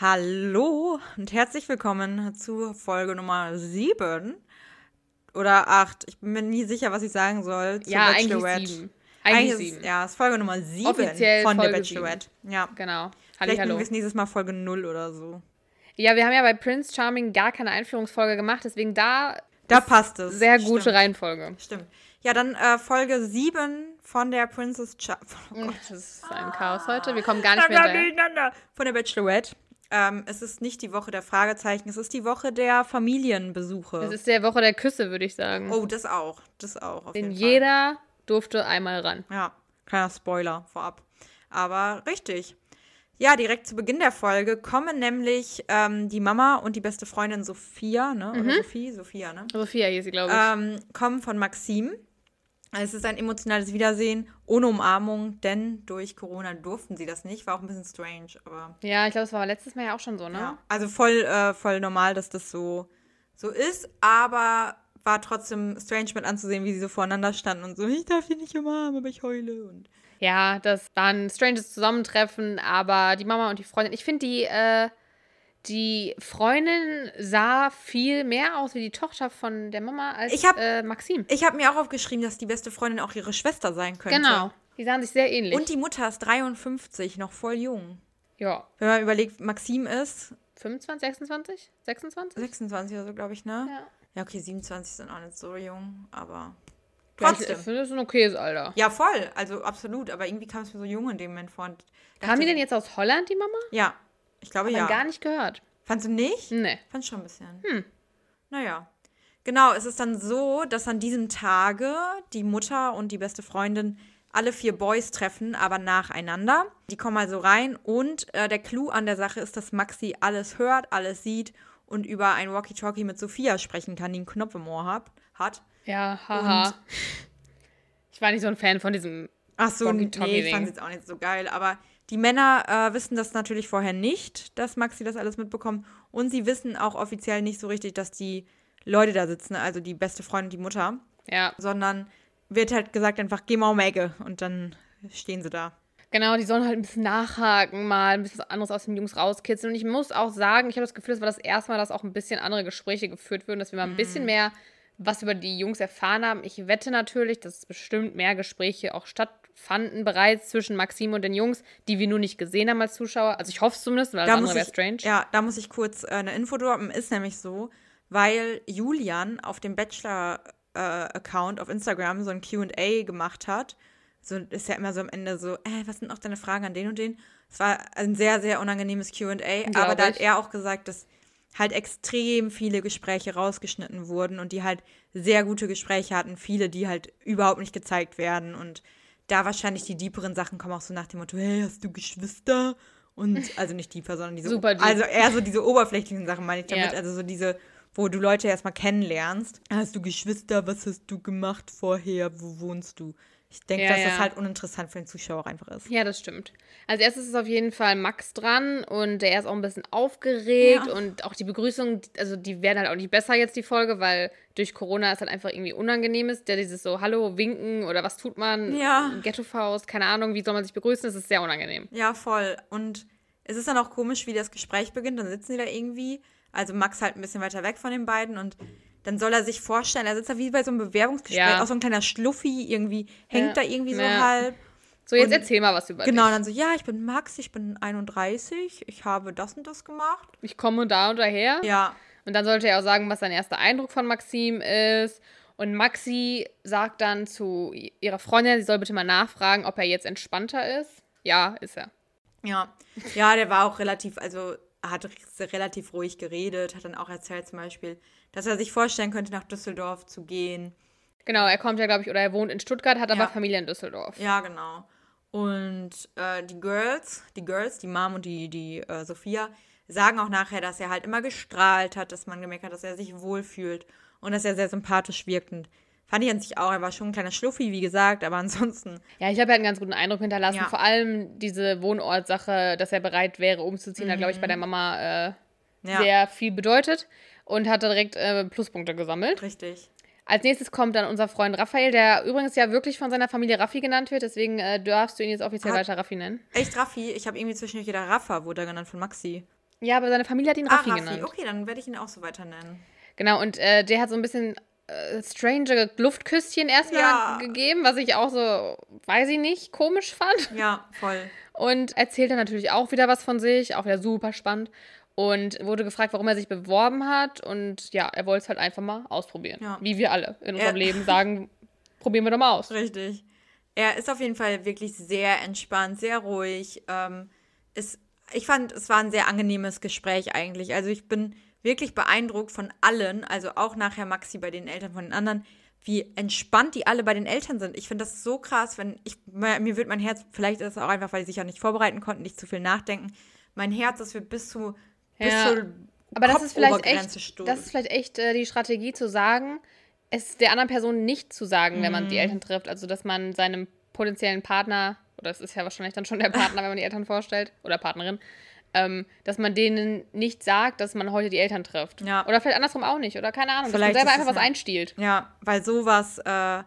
Hallo und herzlich willkommen zu Folge Nummer 7 oder 8. Ich bin mir nie sicher, was ich sagen soll. Zur Ja, eigentlich Bachelorette. Eigentlich Eigentlich ist, sieben. ja, es ist Folge Nummer 7 Offiziell von der Folge Bachelorette. Ja. Genau. Halli, Vielleicht hallo. wir es nächstes Mal Folge 0 oder so. Ja, wir haben ja bei Prince Charming gar keine Einführungsfolge gemacht, deswegen da Da passt es. sehr gute Stimmt. Reihenfolge. Stimmt. Ja, dann äh, Folge 7 von der Princess Cha oh Gott. Das ist ein Chaos heute. Wir kommen gar nicht mehr hinterher. Von der Bachelorette. Ähm, es ist nicht die Woche der Fragezeichen, es ist die Woche der Familienbesuche. Es ist der Woche der Küsse, würde ich sagen. oh, das auch. Das auch. Denn jeder durfte einmal ran. Ja, kleiner Spoiler vorab. Aber richtig. Ja, direkt zu Beginn der Folge kommen nämlich ähm, die Mama und die beste Freundin Sophia, ne? Mhm. Oder Sophie? Sophia, ne? Sophia hieß sie, glaube ich. Ähm, kommen von Maxim. Es ist ein emotionales Wiedersehen ohne Umarmung, denn durch Corona durften sie das nicht. War auch ein bisschen strange, aber ja, ich glaube, es war letztes Mal ja auch schon so, ne? ja. Also voll, äh, voll normal, dass das so, so ist, aber war trotzdem strange mit anzusehen, wie sie so voreinander standen und so, ich darf dich nicht umarmen, aber ich heule und Ja, das war ein stranges Zusammentreffen, aber die Mama und die Freundin, ich finde die, äh, die Freundin sah viel mehr aus wie die Tochter von der Mama als Ich hab- äh, Maxim. Ich habe mir auch aufgeschrieben, dass die beste Freundin auch ihre Schwester sein könnte. Genau. Die sahen sich sehr ähnlich. Und die Mutter ist 53, noch voll jung. ja, Wenn man überlegt, Maxim ist 25, 26, 26? 26 oder so, glaube ich, ne? Ja. Ja, okay, 27 sind auch nicht so jung, aber Ja, ich trotzdem. finde das ist ein okayes Alter. Ja, voll, also absolut, aber irgendwie kam es mir so jung in dem Moment vor. Kam die denn jetzt aus Holland, die Mama? Ja, ich glaube Hab ja. gar nicht gehört. Fandst du nicht? Nee. Fand schon ein bisschen. Hm. Naja. Genau, es ist dann so, dass an diesem Tage die Mutter und die beste Freundin alle vier Boys treffen, aber nacheinander. Die kommen also rein und äh, der Clou an der Sache ist, dass Maxi alles hört, alles sieht und über ein Walkie-Talkie mit Sophia sprechen kann, die einen Knopf im Ohr hat. hat. Ja, haha. Ich war nicht so ein Fan von diesem. Ach so, nee, ich fand es jetzt auch nicht so geil. Aber die Männer äh, wissen das natürlich vorher nicht, dass Maxi das alles mitbekommt. Und sie wissen auch offiziell nicht so richtig, dass die Leute da sitzen, also die beste Freundin und die Mutter. Ja, Sondern wird halt gesagt einfach, geh mal um die Ecke. Und dann stehen sie da. genau, die sollen halt ein bisschen nachhaken, mal ein bisschen was anderes aus den Jungs rauskitzeln. Und ich muss auch sagen, ich habe das Gefühl, das war das erste Mal, dass auch ein bisschen andere Gespräche geführt wurden, dass wir mal ein Mhm. bisschen mehr was über die Jungs erfahren haben. Ich wette natürlich, dass bestimmt mehr Gespräche auch stattfanden bereits zwischen Maxim und den Jungs, die wir nur nicht gesehen haben als Zuschauer. Also ich hoffe es zumindest, weil Da das andere wäre strange. ja, da muss ich kurz äh, eine Info droppen. Ist nämlich so, weil Julian auf dem Bachelor-Account auf Instagram so ein QA gemacht hat. So ist ja immer so am Ende so, äh, was sind noch deine Fragen an den und den? Es war ein sehr, sehr unangenehmes QA, aber da hat er auch gesagt, dass halt extrem viele Gespräche rausgeschnitten wurden und die halt sehr gute Gespräche hatten, viele, die halt überhaupt nicht gezeigt werden und da wahrscheinlich die deeperen Sachen kommen auch so nach dem Motto, hey, hast du Geschwister? Und also nicht deeper, sondern diese Super deep. also eher so diese oberflächlichen Sachen meine ich damit, Ja. also so diese wo du Leute erstmal kennenlernst. Hast du Geschwister? Was hast du gemacht vorher? Wo wohnst du? Ich denke, Ja, dass das ja. halt uninteressant für den Zuschauer auch einfach ist. Ja, das stimmt. Als erstes ist auf jeden Fall Max dran und der ist auch ein bisschen aufgeregt Ja. und auch die Begrüßung, also die werden halt auch nicht besser jetzt, die Folge, weil durch Corona es halt einfach irgendwie unangenehm ist. Der dieses so, hallo, winken oder was tut man? Ja. Ghetto-Faust, keine Ahnung, wie soll man sich begrüßen? Das ist sehr unangenehm. Ja, voll. Und es ist dann auch komisch, wie das Gespräch beginnt. Dann sitzen die da irgendwie, also Max halt ein bisschen weiter weg von den beiden und dann soll er sich vorstellen, er sitzt da wie bei so einem Bewerbungsgespräch, Ja. auch so ein kleiner Schluffi irgendwie, hängt Ja. da irgendwie so Ja. halb. So, jetzt Und- erzähl mal was über Genau, dich. dann so, ja, ich bin Max, ich bin 31, ich habe das und das gemacht. Ich komme da und daher. Ja, Und dann sollte er auch sagen, was sein erster Eindruck von Maxim ist. Und Maxi sagt dann zu ihrer Freundin, sie soll bitte mal nachfragen, ob er jetzt entspannter ist. Ja, ist er. Ja, ja, der war auch relativ, also hat relativ ruhig geredet, hat dann auch erzählt zum Beispiel, dass er sich vorstellen könnte, nach Düsseldorf zu gehen. Genau, er kommt ja, glaube ich, oder er wohnt in Stuttgart, hat aber Ja. Familie in Düsseldorf. Ja, genau. Und äh, die Girls, die Girls, die Mom und die, die äh, Sophia, sagen auch nachher, dass er halt immer gestrahlt hat, dass man gemerkt hat, dass er sich wohlfühlt und dass er sehr sympathisch wirkt. Und fand ich an sich auch, er war schon ein kleiner Schluffi, wie gesagt, aber ansonsten, Ja, ich habe ja einen ganz guten Eindruck hinterlassen. Ja. Vor allem diese Wohnortsache, dass er bereit wäre, umzuziehen, hat, glaube ich, bei der Mama äh, Mhm. ja, sehr viel bedeutet und hat direkt äh, Pluspunkte gesammelt. richtig. Als nächstes kommt dann unser Freund Raphael, der übrigens ja wirklich von seiner Familie Raffi genannt wird, deswegen äh, darfst du ihn jetzt offiziell Hat- weiter Raffi nennen. Echt Raffi, ich habe irgendwie zwischendurch gedacht, Rafa wurde er genannt von Maxi. Ja, aber seine Familie hat ihn Ah, Raffi, Raffi. genannt. Okay, dann werde ich ihn auch so weiter nennen. Genau, und äh, der hat so ein bisschen äh, strange Luftküsschen erstmal Ja. gegeben, was ich auch so, weiß ich nicht, komisch fand. Ja, voll. Und erzählt dann natürlich auch wieder was von sich, auch wieder super spannend. Und wurde gefragt, warum er sich beworben hat. Und ja, er wollte es halt einfach mal ausprobieren. Ja. Wie wir alle in unserem Er- Leben sagen, probieren wir doch mal aus. Richtig. Er ist auf jeden Fall wirklich sehr entspannt, sehr ruhig. Ähm, ist, ich fand, es war ein sehr angenehmes Gespräch eigentlich. Also ich bin wirklich beeindruckt von allen, also auch nachher Maxi bei den Eltern von den anderen, wie entspannt die alle bei den Eltern sind. Ich finde das so krass, wenn ich, mir wird mein Herz, vielleicht ist es auch einfach, weil sie sich ja nicht vorbereiten konnten, nicht zu viel nachdenken. Mein Herz, das wird bis zu, bis Ja. zur Aber das ist vielleicht echt, das ist vielleicht echt äh, die Strategie zu sagen, es der anderen Person nicht zu sagen, wenn man Mhm. die Eltern trifft. Also, dass man seinem potenziellen Partner, oder es ist ja wahrscheinlich dann schon der Partner, wenn man die Eltern vorstellt, oder Partnerin, ähm, dass man denen nicht sagt, dass man heute die Eltern trifft. Ja. Oder vielleicht andersrum auch nicht. Oder keine Ahnung, Vielleicht dass man selber einfach was einstiehlt. Ja, weil sowas äh,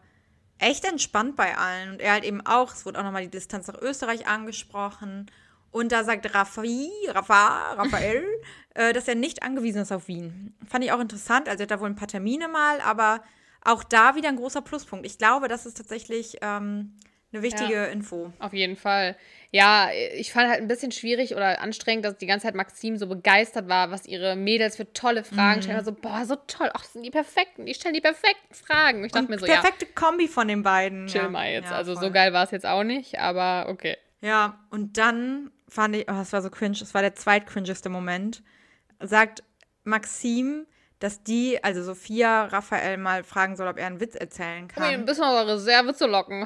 echt entspannt bei allen. Und er halt eben auch, es wurde auch nochmal die Distanz nach Österreich angesprochen. Und da sagt Raffi, Rafa, Raphael, äh, dass er nicht angewiesen ist auf Wien. Fand ich auch interessant. Also er hat da wohl ein paar Termine mal, aber auch da wieder ein großer Pluspunkt. Ich glaube, das ist tatsächlich ähm, eine wichtige Ja. Info. Auf jeden Fall. Ja, ich fand halt ein bisschen schwierig oder anstrengend, dass die ganze Zeit Maxim so begeistert war, was ihre Mädels für tolle Fragen Mhm. stellen. Also, boah, so toll. Ach, das sind die perfekten. Die stellen die perfekten Fragen. Ich dachte Und mir so, ja, perfekte Kombi von den beiden. chill ja. mal jetzt. Ja, also, voll. so geil war es jetzt auch nicht, aber okay. Ja, und dann fand ich, oh, das war so cringe, das war der zweitcringeste Moment, sagt Maxim, dass die, also Sophia, Raphael mal fragen soll, ob er einen Witz erzählen Um ihn ein kann. bisschen aus der Reserve zu locken.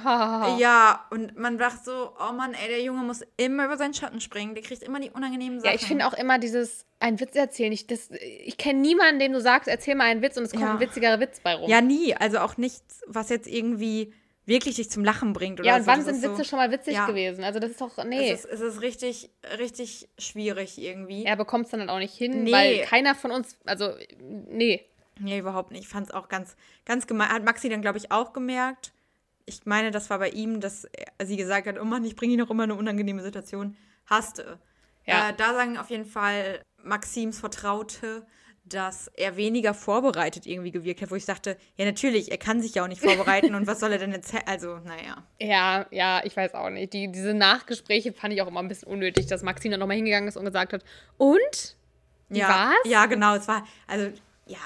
Ja, und man dachte so, oh Mann, ey, der Junge muss immer über seinen Schatten springen, der kriegt immer die unangenehmen Sachen. Ja, ich finde auch immer dieses, einen Witz erzählen. Ich, das- ich kenne niemanden, dem du sagst, erzähl mal einen Witz und es kommt Ja. ein witzigerer Witz bei rum. Ja, nie, also auch nichts, was jetzt irgendwie wirklich dich zum Lachen bringt oder Ja, und so. wann Das sind ist so, Witze schon mal witzig Ja. gewesen? Also, das ist doch, nee. Es ist, es ist richtig, richtig schwierig irgendwie. er bekommt es dann auch nicht hin, Nee. weil keiner von uns, also, nee. Nee, überhaupt nicht. Ich fand es auch ganz, ganz gemein. Hat Maxi dann, glaube ich, auch gemerkt. Ich meine, das war bei ihm, dass er, sie gesagt hat, oh Mann, ich bringe ihn noch immer in eine unangenehme Situation. Hasste. Ja. Äh, da sagen auf jeden Fall Maxims Vertraute, dass er weniger vorbereitet irgendwie gewirkt hat, wo ich dachte, ja natürlich, er kann sich ja auch nicht vorbereiten und was soll er denn erzählen? Also, naja. Ja, ja, ich weiß auch nicht. Die, diese Nachgespräche fand ich auch immer ein bisschen unnötig, dass Maxine dann nochmal hingegangen ist und gesagt hat, und? Wie Ja, war's? ja, genau. Es war, also, ja,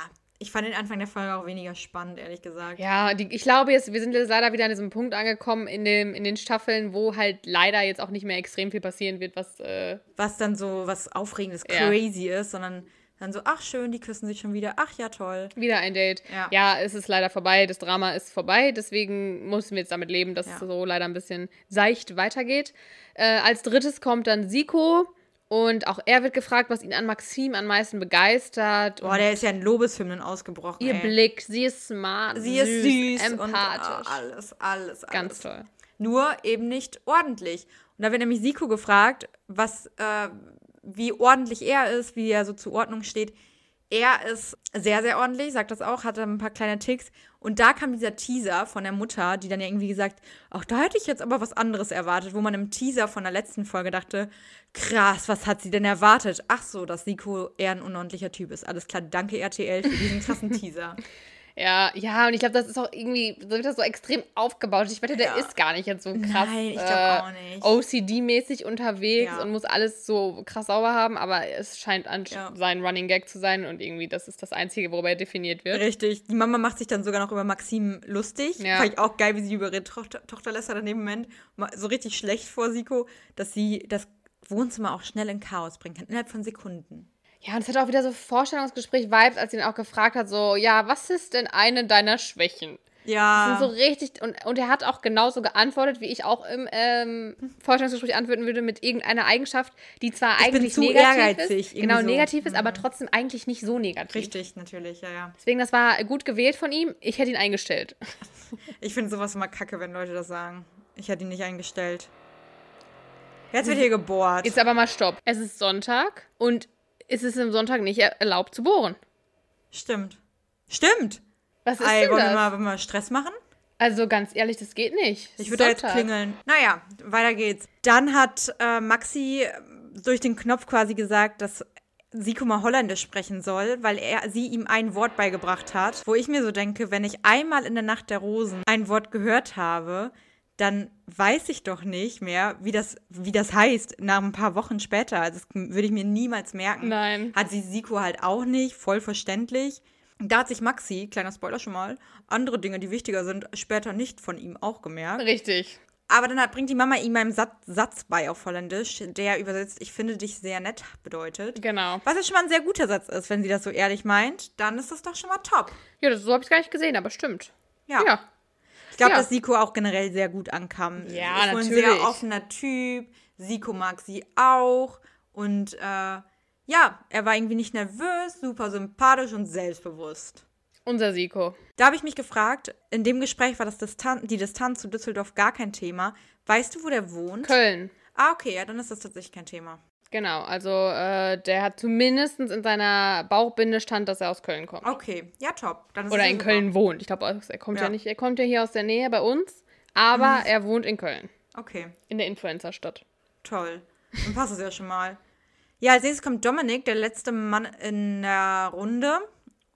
ich fand den Anfang der Folge auch weniger spannend, ehrlich gesagt. Ja, die, ich glaube jetzt, wir sind jetzt leider wieder an diesem Punkt angekommen in, dem, in den Staffeln, wo halt leider jetzt auch nicht mehr extrem viel passieren wird, was, äh, was dann so was Aufregendes, Ja. crazy ist, sondern dann so, ach schön, die küssen sich schon wieder, ach ja, toll. wieder ein Date. Ja. ja, es ist leider vorbei, das Drama ist vorbei, deswegen müssen wir jetzt damit leben, dass Ja. es so leider ein bisschen seicht weitergeht. Äh, als drittes kommt dann Siko und auch er wird gefragt, was ihn an Maxim am meisten begeistert. Boah, und der ist ja in Lobeshymnen ausgebrochen. ihr ey. Blick, sie ist smart, Sie ist süß und empathisch. ah, alles, alles, alles. Ganz toll. Nur eben nicht ordentlich. Und da wird nämlich Siko gefragt, was, äh, wie ordentlich er ist, wie er so zur Ordnung steht. Er ist sehr, sehr ordentlich, sagt das auch, hatte ein paar kleine Ticks. Und da kam dieser Teaser von der Mutter, die dann ja irgendwie gesagt, ach, da hätte ich jetzt aber was anderes erwartet, wo man im Teaser von der letzten Folge dachte, krass, was hat sie denn erwartet? Ach so, dass Siko eher ein unordentlicher Typ ist. Alles klar, danke RTL für diesen krassen Teaser. Ja, ja, und ich glaube, das ist auch irgendwie, so wird das so extrem aufgebaut. Ich wette, der Ja. ist gar nicht jetzt so krass Nein, ich äh, glaube auch nicht. OCD-mäßig unterwegs Ja. und muss alles so krass sauber haben, aber es scheint an Ja. sein Running Gag zu sein und irgendwie das ist das Einzige, worüber er definiert wird. Richtig. Die Mama macht sich dann sogar noch über Maxim lustig. Ja. Fand ich auch geil, wie sie über ihre Tochter, Tochter lästert in dem Moment. Ma- So richtig schlecht vor Siko, dass sie das Wohnzimmer auch schnell in Chaos bringen kann, innerhalb von Sekunden. Ja, und es hat auch wieder so Vorstellungsgespräch-Vibes, als sie ihn auch gefragt hat, so, ja, was ist denn eine deiner Schwächen? Das Ja. sind so richtig, und, und er hat auch genauso geantwortet, wie ich auch im ähm, Vorstellungsgespräch antworten würde, mit irgendeiner Eigenschaft, die zwar bin eigentlich zu negativ ehrgeizig, ist, genau, irgendwie so. negativ ist, aber trotzdem eigentlich nicht so negativ. Richtig, natürlich, ja, ja. Deswegen, das war gut gewählt von ihm. Ich hätte ihn eingestellt. Ich finde sowas immer kacke, wenn Leute das sagen. Ich hätte ihn nicht eingestellt. Jetzt wird hier gebohrt. Jetzt aber mal Stopp. Es ist Sonntag und es ist am Sonntag nicht er- erlaubt zu bohren. Stimmt. Stimmt. Was ist Ey, denn wollen wir, das? mal, wollen wir mal Stress machen? Also ganz ehrlich, das geht nicht. Es Ich würde jetzt klingeln. Naja, weiter geht's. Dann hat äh, Maxi durch den Knopf quasi gesagt, dass Siko mal Holländisch sprechen soll, weil er sie ihm ein Wort beigebracht hat, wo ich mir so denke, wenn ich einmal in der Nacht der Rosen ein Wort gehört habe, dann weiß ich doch nicht mehr, wie das, wie das heißt, nach ein paar Wochen später. Also das würde ich mir niemals merken. Nein. Hat sie Siko halt auch nicht, voll verständlich. Da hat sich Maxi, kleiner Spoiler schon mal, andere Dinge, die wichtiger sind, später nicht von ihm auch gemerkt. Richtig. Aber dann hat, bringt die Mama ihm einen Satz, Satz bei auf Holländisch, der übersetzt, ich finde dich sehr nett bedeutet. Genau. Was ja schon mal ein sehr guter Satz ist, wenn sie das so ehrlich meint, dann ist das doch schon mal top. Ja, das, so habe ich gar nicht gesehen, aber stimmt. Ja. Ja. Ich glaube, Ja. dass Siko auch generell sehr gut ankam. Ja, ist wohl ein natürlich. sehr offener Typ. Siko mag sie auch. Und äh, ja, er war irgendwie nicht nervös, super sympathisch und selbstbewusst. Unser Siko. Da habe ich mich gefragt, in dem Gespräch war das Distan die Distanz zu Düsseldorf gar kein Thema. Weißt du, wo der wohnt? Köln. Ah, okay, ja, dann ist das tatsächlich kein Thema. Genau, also äh, der hat zumindest in seiner Bauchbinde stand, dass er aus Köln kommt. Okay, ja, top. Oder in super. Köln wohnt. Ich glaube, er kommt ja. Ja. Mhm. nicht, er kommt ja hier aus der Nähe bei uns, aber er wohnt in Köln, Okay, in der Influencer-Stadt. toll. Dann passt es ja schon mal. Ja, als nächstes kommt Dominik, der letzte Mann in der Runde.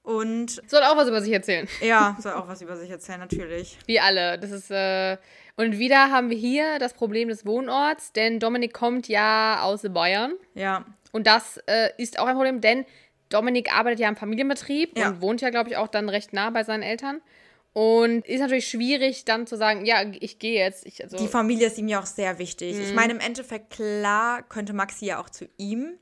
Und Soll auch was über sich erzählen. ja, soll auch was über sich erzählen, natürlich. Wie alle. Das ist, äh, und wieder haben wir hier das Problem des Wohnorts, denn Dominik kommt ja aus Bayern. Ja, Und das äh, ist auch ein Problem, denn Dominik arbeitet ja im Familienbetrieb Ja. und wohnt ja, glaube ich, auch dann recht nah bei seinen Eltern. Und ist natürlich schwierig, dann zu sagen, ja, ich gehe jetzt. Ich, also, die Familie ist ihm ja auch sehr wichtig. Mhm. Ich meine, im Endeffekt, klar, könnte Maxi ja auch zu ihm.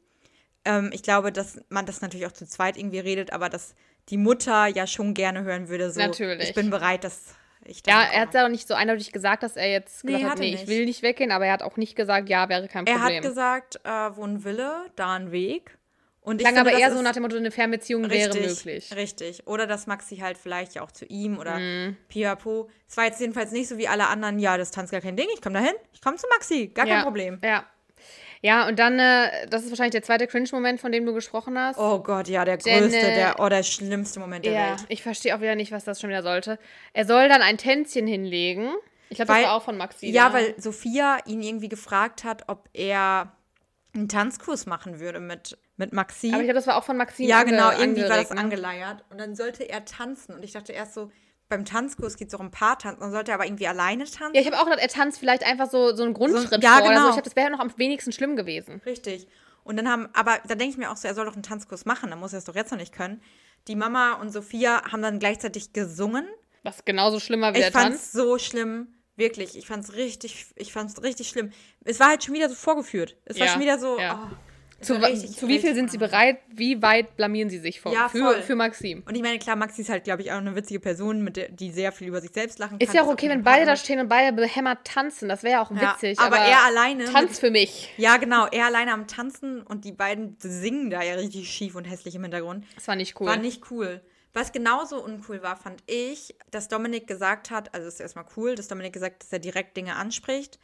Ähm, ich glaube, dass man das natürlich auch zu zweit irgendwie redet, aber dass die Mutter ja schon gerne hören würde, so, Natürlich. ich bin bereit, dass ich ja, er hat ja auch nicht so eindeutig gesagt, dass er jetzt Nee, gesagt hat hat, er nee, ich nicht. will nicht weggehen, aber er hat auch nicht gesagt, ja, wäre kein Er Problem. hat gesagt, äh, wo ein Wille, da ein Weg. Und ich Klang finde, aber das eher so nach dem Motto, eine Fernbeziehung wäre möglich. Richtig. Oder dass Maxi halt vielleicht ja auch zu ihm oder Mhm. Piapo. Es war jetzt jedenfalls nicht so wie alle anderen, ja, Distanz gar kein Ding, ich komme dahin, ich komme zu Maxi, gar ja. kein Problem. Ja. Ja, und dann, äh, das ist wahrscheinlich der zweite Cringe-Moment, von dem du gesprochen hast. Oh Gott, ja, der Denn, größte, äh, der, oh, der schlimmste Moment der ja, Welt. ich verstehe auch wieder nicht, was das schon wieder sollte. Er soll dann ein Tänzchen hinlegen. Ich glaube, das war auch von Maxi. Ja, ne? weil Sophia ihn irgendwie gefragt hat, ob er einen Tanzkurs machen würde mit, mit Maxi. Aber ich glaube, das war auch von Maxine ja, genau, irgendwie war das ne? angeleiert. Und dann sollte er tanzen. Und ich dachte erst so, beim Tanzkurs geht es auch um Paartanzen. Dann sollte er aber irgendwie alleine tanzen. Ja, ich habe auch gedacht, er tanzt vielleicht einfach so, so einen Grundschritt ja, vor oder so. genau. Ich glaube, das wäre noch am wenigsten schlimm gewesen. Richtig. Und dann haben, aber da denke ich mir auch so, er soll doch einen Tanzkurs machen, dann muss er es doch jetzt noch nicht können. Die Mama und Sophia haben dann gleichzeitig gesungen. Was genauso schlimmer wie Ich der fand Tanz. es so schlimm, wirklich. Ich fand es richtig, ich fand es richtig schlimm. Es war halt schon wieder so vorgeführt. Es war Ja, schon wieder so. ja. Oh, Zu, zu wie viel sind sie bereit? Wie weit blamieren sie sich vor, Ja, für, für Maxim? Und ich meine, klar, Maxi ist halt, glaube ich, auch eine witzige Person, mit der, die sehr viel über sich selbst lachen kann. Ist ja auch okay, wenn beide da stehen und beide behämmert tanzen. Das wäre ja auch Ja, witzig. aber er alleine Tanz für mich. Ja, genau, er alleine am Tanzen und die beiden singen da ja richtig schief und hässlich im Hintergrund. Das war nicht cool. War nicht cool. Was genauso uncool war, fand ich, dass Dominik gesagt hat, also ist erstmal cool, dass Dominik gesagt hat, dass er direkt Dinge anspricht,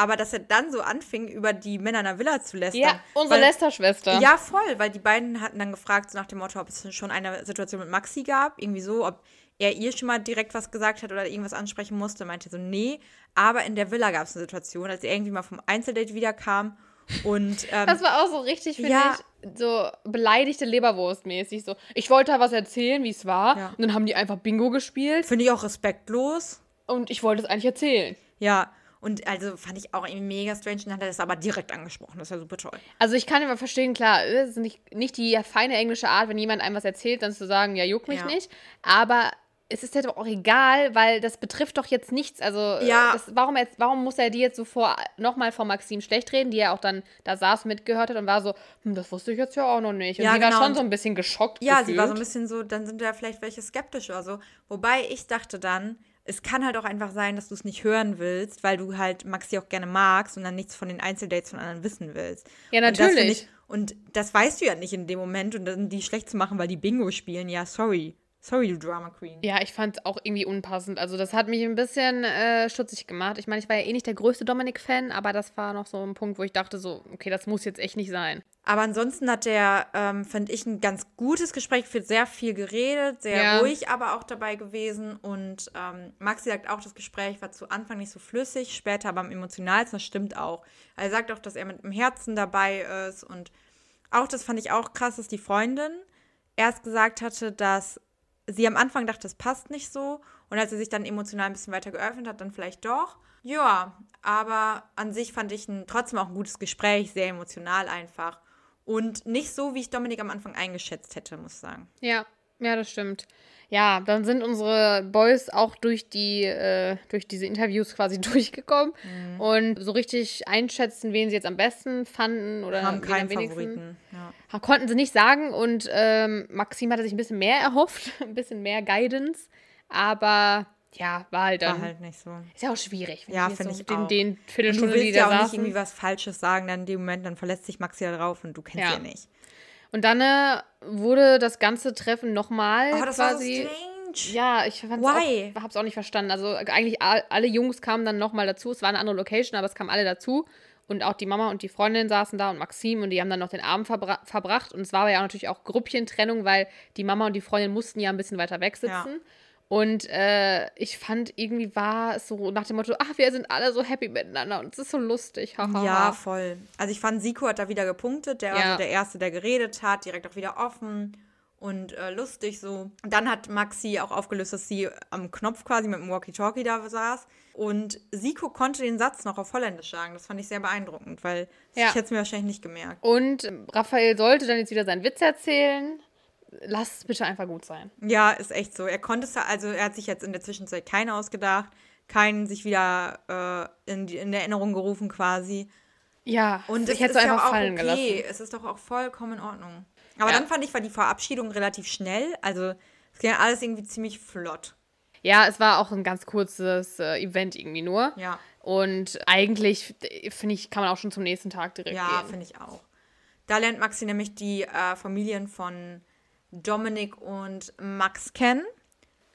aber dass er dann so anfing, über die Männer in der Villa zu lästern. ja, unsere Lester-Schwester. Ja, voll, weil die beiden hatten dann gefragt, so nach dem Motto, ob es schon eine Situation mit Maxi gab, irgendwie so, ob er ihr schon mal direkt was gesagt hat oder irgendwas ansprechen musste. Meinte so, nee, aber in der Villa gab es eine Situation, als er irgendwie mal vom Einzeldate wiederkam und ähm, Das war auch so richtig, finde Ja. ich, so beleidigte Leberwurst-mäßig. So, ich wollte da was erzählen, wie es war. Ja. Und dann haben die einfach Bingo gespielt. finde ich auch respektlos. Und ich wollte es eigentlich erzählen. Ja, und also fand ich auch irgendwie mega strange. Dann hat er das aber direkt angesprochen. Das ist ja super toll. Also ich kann immer verstehen, klar, es ist nicht, nicht die feine englische Art, wenn jemand einem was erzählt, dann zu sagen, ja, juckt mich Ja. nicht. Aber es ist halt auch egal, weil das betrifft doch jetzt nichts. Also Ja. das, warum, jetzt, warum muss er die jetzt so vor nochmal vor Maxim schlecht reden, die er auch dann da saß, mitgehört hat und war so, hm, das wusste ich jetzt ja auch noch nicht. Und Ja, sie war genau. schon so ein bisschen geschockt. Ja, gefühlt. sie war so ein bisschen so, dann sind da vielleicht welche skeptisch oder so. Wobei ich dachte dann, es kann halt auch einfach sein, dass du es nicht hören willst, weil du halt Maxi auch gerne magst und dann nichts von den Einzeldates von anderen wissen willst. Ja, Und das natürlich. ich, und das weißt du ja nicht in dem Moment und dann die schlecht zu machen, weil die Bingo spielen. Ja, sorry. Sorry, du Drama Queen. Ja, ich fand es auch irgendwie unpassend. Also das hat mich ein bisschen äh, stutzig gemacht. Ich meine, ich war ja eh nicht der größte Dominik-Fan, aber das war noch so ein Punkt, wo ich dachte so, okay, das muss jetzt echt nicht sein. Aber ansonsten hat der, ähm, finde ich, ein ganz gutes Gespräch, wird sehr viel geredet, sehr Ja. ruhig aber auch dabei gewesen. Und ähm, Maxi sagt auch, das Gespräch war zu Anfang nicht so flüssig, später aber am emotionalsten, das stimmt auch. Er sagt auch, dass er mit dem Herzen dabei ist und auch das fand ich auch krass, dass die Freundin erst gesagt hatte, dass sie am Anfang dachte, das passt nicht so. Und als sie sich dann emotional ein bisschen weiter geöffnet hat, dann vielleicht doch. Ja, aber an sich fand ich ein, trotzdem auch ein gutes Gespräch, sehr emotional einfach. Und nicht so, wie ich Dominik am Anfang eingeschätzt hätte, muss ich sagen. Ja, ja, das stimmt. Ja, dann sind unsere Boys auch durch die, äh, durch diese Interviews quasi durchgekommen mhm. und so richtig einschätzen, wen sie jetzt am besten fanden oder haben keinen Favoriten. Ja. Konnten sie nicht sagen und ähm, Maxim hatte sich ein bisschen mehr erhofft, ein bisschen mehr Guidance, aber ja, war halt dann. War halt nicht so. Ist ja auch schwierig. Ja, finde so ich auch. Den, den Viertelstunde, du willst ja da auch saßen. nicht irgendwie was Falsches sagen, dann in dem Moment, dann verlässt sich Maxi ja drauf und du kennst Ja. ja nicht. Und dann äh, wurde das ganze Treffen nochmal Oh, das quasi. war so strange. Ja, ich Why? auch, hab's auch nicht verstanden. Also eigentlich all, alle Jungs kamen dann nochmal dazu. Es war eine andere Location, aber es kamen alle dazu. Und auch die Mama und die Freundin saßen da und Maxim und die haben dann noch den Abend verbra verbracht. Und es war aber ja natürlich auch Grüppchentrennung, weil die Mama und die Freundin mussten ja ein bisschen weiter weg sitzen. Ja. Und äh, ich fand, irgendwie war es so nach dem Motto, ach, wir sind alle so happy miteinander und es ist so lustig. Ja, voll. Also ich fand, Siko hat da wieder gepunktet. Der war Ja. der Erste, der geredet hat, direkt auch wieder offen und äh, lustig so. Und dann hat Maxi auch aufgelöst, dass sie am Knopf quasi mit dem Walkie-Talkie da saß. Und Siko konnte den Satz noch auf Holländisch sagen. Das fand ich sehr beeindruckend, weil Ja. ich hätte es mir wahrscheinlich nicht gemerkt. Und ähm, Raphael sollte dann jetzt wieder seinen Witz erzählen. Lass es bitte einfach gut sein. Ja, ist echt so. Er konnte es, also er hat sich jetzt in der Zwischenzeit keinen ausgedacht, keinen sich wieder äh, in, die, in Erinnerung gerufen quasi. Ja, Und ich es hätte es ja einfach auch fallen okay. gelassen. Es ist doch auch vollkommen in Ordnung. Aber Ja. dann fand ich, war die Verabschiedung relativ schnell. Also es ging alles irgendwie ziemlich flott. Ja, es war auch ein ganz kurzes äh, Event irgendwie nur. Ja, Und eigentlich, äh, finde ich, kann man auch schon zum nächsten Tag direkt ja, gehen. finde ich auch. Da lernt Maxi nämlich die äh, Familien von Dominik und Max kennen.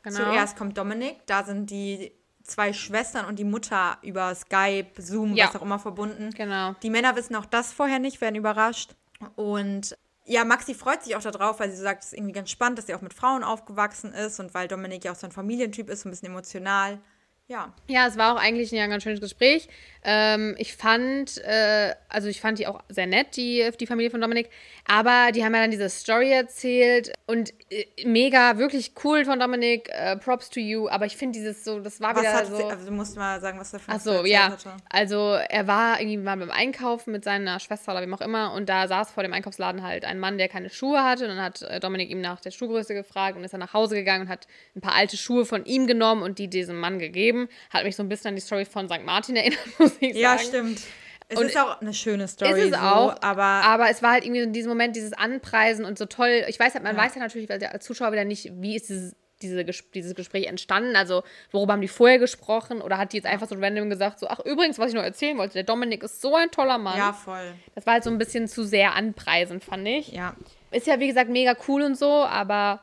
Genau. Zuerst kommt Dominik, da sind die zwei Schwestern und die Mutter über Skype, Zoom, Ja. was auch immer verbunden. Genau. Die Männer wissen auch das vorher nicht, werden überrascht. Und ja, Maxi freut sich auch darauf, weil sie sagt, es ist irgendwie ganz spannend, dass sie auch mit Frauen aufgewachsen ist und weil Dominik ja auch so ein Familientyp ist, so ein bisschen emotional. Ja, Ja, es war auch eigentlich ein, ja, ganz schönes Gespräch. Ähm, ich fand, äh, also ich fand die auch sehr nett, die, die Familie von Dominik. Aber die haben ja dann diese Story erzählt und äh, mega, wirklich cool von Dominik. Äh, Props to you. Aber ich finde dieses so, das war was wieder hat so. sie, also du musst mal sagen, was der für Ach so, ja. hatte. Also er war irgendwie mal beim Einkaufen mit seiner Schwester oder wem auch immer und da saß vor dem Einkaufsladen halt ein Mann, der keine Schuhe hatte und dann hat äh, Dominik ihm nach der Schuhgröße gefragt und ist dann nach Hause gegangen und hat ein paar alte Schuhe von ihm genommen und die diesem Mann gegeben. Hat mich so ein bisschen an die Story von St. Martin erinnert, muss ich Ja, sagen. stimmt. Es Und ist auch eine schöne Story, Ist es so, auch, aber aber es war halt irgendwie in diesem Moment dieses Anpreisen und so toll. Ich weiß halt, man Ja. weiß ja natürlich weil der als Zuschauer wieder nicht, wie ist dieses, diese, dieses Gespräch entstanden. Also, worüber haben die vorher gesprochen? Oder hat die jetzt einfach so random gesagt, so, ach, übrigens, was ich noch erzählen wollte, der Dominik ist so ein toller Mann. ja, voll. Das war halt so ein bisschen zu sehr anpreisend, fand ich. Ja. Ist ja, wie gesagt, mega cool und so, aber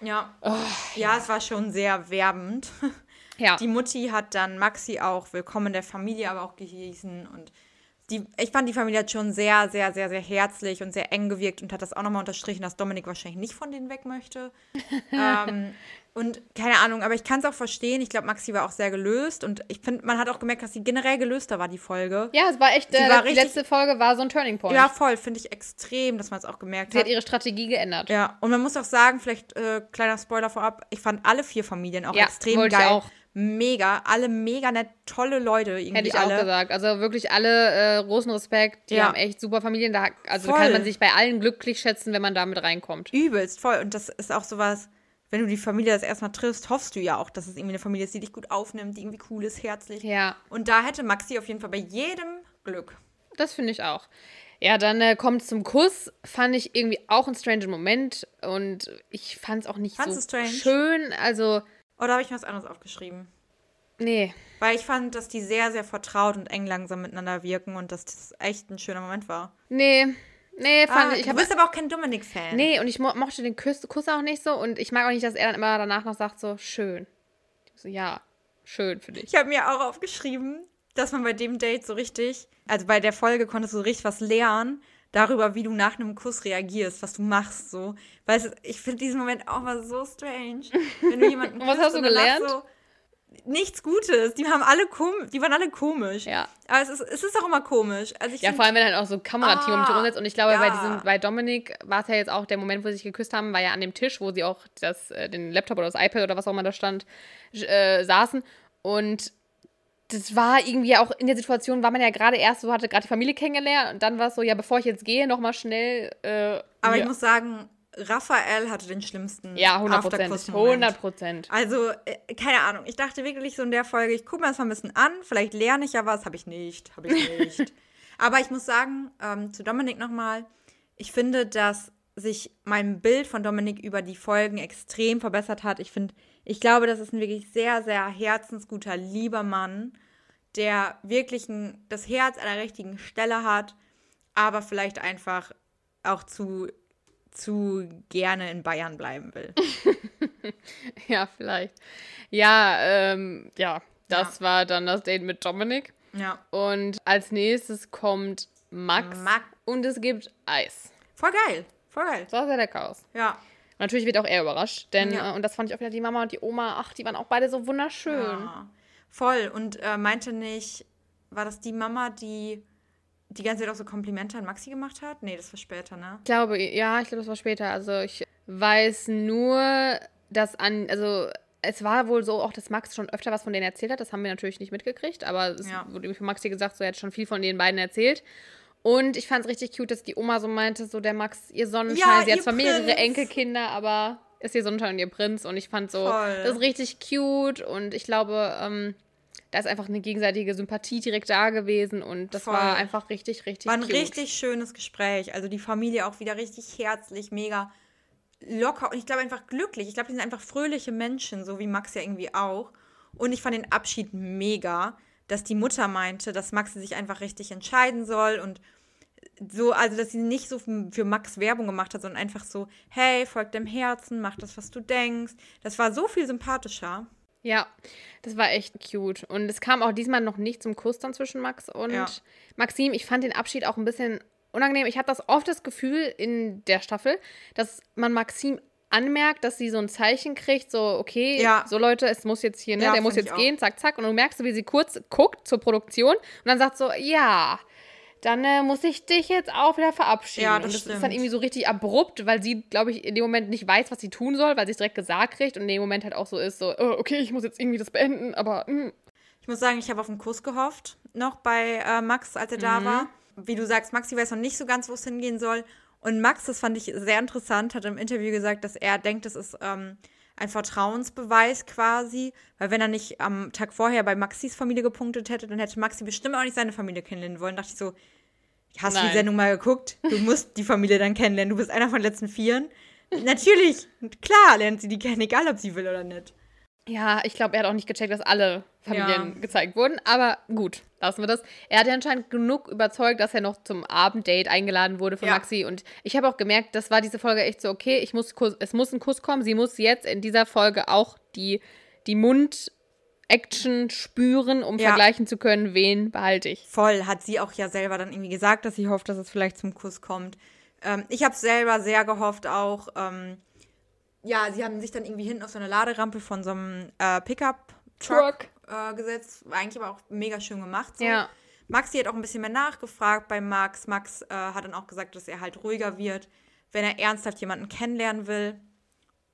Ja. Oh, ja, es war schon sehr werbend. ja. Die Mutti hat dann Maxi auch Willkommen der Familie aber auch gehießen und die, ich fand die Familie hat schon sehr, sehr, sehr, sehr herzlich und sehr eng gewirkt und hat das auch nochmal unterstrichen, dass Dominik wahrscheinlich nicht von denen weg möchte. ähm, und keine Ahnung, aber ich kann es auch verstehen. Ich glaube, Maxi war auch sehr gelöst und ich finde, man hat auch gemerkt, dass sie generell gelöster war, die Folge. ja, es war echt, Sie äh, war die richtig- letzte Folge war so ein Turning Point. Ja, voll, finde ich extrem, dass man es auch gemerkt Sie hat hat. ihre Strategie geändert. Ja, und man muss auch sagen, vielleicht äh, kleiner Spoiler vorab, ich fand alle vier Familien auch Ja, extrem wollte ich geil. auch. Mega, alle mega nett, tolle Leute irgendwie Hätte ich alle. auch gesagt. Also wirklich alle äh, großen Respekt. Die Ja. haben echt super Familien. Da, also Voll. kann man sich bei allen glücklich schätzen, wenn man damit reinkommt. Übelst, voll. Und das ist auch sowas, wenn du die Familie das erstmal triffst, hoffst du ja auch, dass es irgendwie eine Familie ist, die dich gut aufnimmt, die irgendwie cool ist, herzlich. Ja, Und da hätte Maxi auf jeden Fall bei jedem Glück. das finde ich auch. Ja, dann äh, kommt zum Kuss. Fand ich irgendwie auch ein strange Moment. Und ich fand es auch nicht Fandst so strange? schön. Also, Oder habe ich mir was anderes aufgeschrieben? nee. Weil ich fand, dass die sehr, sehr vertraut und eng langsam miteinander wirken und dass das echt ein schöner Moment war. Nee. Nee, fand Ah, ich. Du bist aber auch kein Dominik-Fan. Nee, und ich mo mochte den Kuss, Kuss auch nicht so. Und ich mag auch nicht, dass er dann immer danach noch sagt, so, schön. So, ja, schön für dich. Ich habe mir auch aufgeschrieben, dass man bei dem Date so richtig, also bei der Folge konntest du so richtig was lernen darüber, wie du nach einem Kuss reagierst, was du machst, so. Weil es, ich finde diesen Moment auch mal so strange. Wenn du jemanden was hast du gelernt? So, nichts Gutes. Die haben alle kom die waren alle komisch. Ja. Aber es ist, es ist auch immer komisch. Also ich Ja, vor allem, wenn halt auch so Kamerateam um Ah, dich rumsetzt. Und ich glaube, bei, ja. diesem, bei Dominik war es ja jetzt auch der Moment, wo sie sich geküsst haben, war ja an dem Tisch, wo sie auch das, äh, den Laptop oder das iPad oder was auch immer da stand, äh, saßen. Und das war irgendwie auch in der Situation, war man ja gerade erst so, hatte gerade die Familie kennengelernt und dann war es so, ja, bevor ich jetzt gehe, nochmal schnell. Äh, aber hier. ich muss sagen, Raphael hatte den schlimmsten Ja, 100 Prozent. Afterkuss-Moment. 100 Prozent. Also, äh, keine Ahnung. Ich dachte wirklich so in der Folge, ich gucke mir das mal ein bisschen an. Vielleicht lerne ich ja was. Habe ich nicht. Habe ich nicht. Aber ich muss sagen, ähm, zu Dominik nochmal. Ich finde, dass sich mein Bild von Dominik über die Folgen extrem verbessert hat. Ich finde, ich glaube, das ist ein wirklich sehr, sehr herzensguter, lieber Mann, der wirklich ein, das Herz an der richtigen Stelle hat, aber vielleicht einfach auch zu, zu gerne in Bayern bleiben will. Ja, vielleicht. Ja, ähm, ja, das war dann das Date mit Dominik. Ja. Und als nächstes kommt Max. Max. Und es gibt Eis. Voll geil. Voll geil. Das sah sehr lecker aus. Ja. Natürlich wird auch er überrascht, denn, Ja. äh, und das fand ich auch wieder, die Mama und die Oma, ach, die waren auch beide so wunderschön. ja. Voll. Und äh, meinte nicht, war das die Mama, die die ganze Zeit auch so Komplimente an Maxi gemacht hat? Nee, das war später, ne? Ich glaube, ja, ich glaube, das war später. Also ich weiß nur, dass an, also es war wohl so auch, dass Max schon öfter was von denen erzählt hat. Das haben wir natürlich nicht mitgekriegt, aber es Ja. wurde von Maxi gesagt, so er hat schon viel von den beiden erzählt. Und ich fand es richtig cute, dass die Oma so meinte, so der Max, ihr Sonnenschein, Ja, sie hat zwar mehrere Prinz. Enkelkinder, aber ist ihr Sonnenschein und ihr Prinz. Und ich fand so, Voll. das ist richtig cute und ich glaube, ähm, da ist einfach eine gegenseitige Sympathie direkt da gewesen und das Voll. war einfach richtig, richtig War ein cute. richtig schönes Gespräch. Also die Familie auch wieder richtig herzlich, mega locker und ich glaube einfach glücklich. Ich glaube, die sind einfach fröhliche Menschen, so wie Max ja irgendwie auch. Und ich fand den Abschied mega, dass die Mutter meinte, dass Max sich einfach richtig entscheiden soll und so, also dass sie nicht so für Max Werbung gemacht hat, sondern einfach so, hey, folg dem Herzen, mach das, was du denkst. Das war so viel sympathischer. Ja, das war echt cute. Und es kam auch diesmal noch nicht zum Kuss dann zwischen Max und Ja. Maxim. Ich fand den Abschied auch ein bisschen unangenehm. Ich hatte das oft das Gefühl in der Staffel, dass man Maxim anmerkt, dass sie so ein Zeichen kriegt, so, okay, Ja. so Leute, es muss jetzt hier, ne, Ja, der muss jetzt gehen, zack, zack. Und du merkst wie sie kurz guckt zur Produktion und dann sagt so, ja, dann äh, muss ich dich jetzt auch wieder verabschieden. Ja, das und das ist dann stimmt. irgendwie so richtig abrupt, weil sie, glaube ich, in dem Moment nicht weiß, was sie tun soll, weil sie es direkt gesagt kriegt und in dem Moment halt auch so ist, so, oh, okay, ich muss jetzt irgendwie das beenden, aber mm. Ich muss sagen, ich habe auf einen Kuss gehofft, noch bei äh, Max, als er da war. Wie du sagst, Maxi weiß noch nicht so ganz, wo es hingehen soll. Und Max, das fand ich sehr interessant, hat im Interview gesagt, dass er denkt, das ist ähm, ein Vertrauensbeweis quasi. Weil wenn er nicht am Tag vorher bei Maxis Familie gepunktet hätte, dann hätte Maxi bestimmt auch nicht seine Familie kennenlernen wollen. dachte ich so, hast du die. Sendung mal geguckt? Du musst die Familie dann kennenlernen. Du bist einer von den letzten Vieren. Natürlich, klar lernt sie die kennen, egal ob sie will oder nicht. Ja, ich glaube, er hat auch nicht gecheckt, dass alle Familien Ja. gezeigt wurden. Aber gut, lassen wir das. Er hat ja anscheinend genug überzeugt, dass er noch zum Abenddate eingeladen wurde von Ja. Maxi. Und ich habe auch gemerkt, das war diese Folge echt so, okay, ich muss es muss ein Kuss kommen. Sie muss jetzt in dieser Folge auch die, die Mund-Action spüren, um Ja. vergleichen zu können, wen behalte ich. Voll, hat sie auch ja selber dann irgendwie gesagt, dass sie hofft, dass es vielleicht zum Kuss kommt. Ähm, ich habe selber sehr gehofft auch. Ähm, ja, sie haben sich dann irgendwie hinten auf so eine Laderampe von so einem äh, Pickup-Truck äh, gesetzt. War eigentlich aber auch mega schön gemacht. So. Ja. Maxi hat auch ein bisschen mehr nachgefragt bei Max. Max äh, hat dann auch gesagt, dass er halt ruhiger wird, wenn er ernsthaft jemanden kennenlernen will.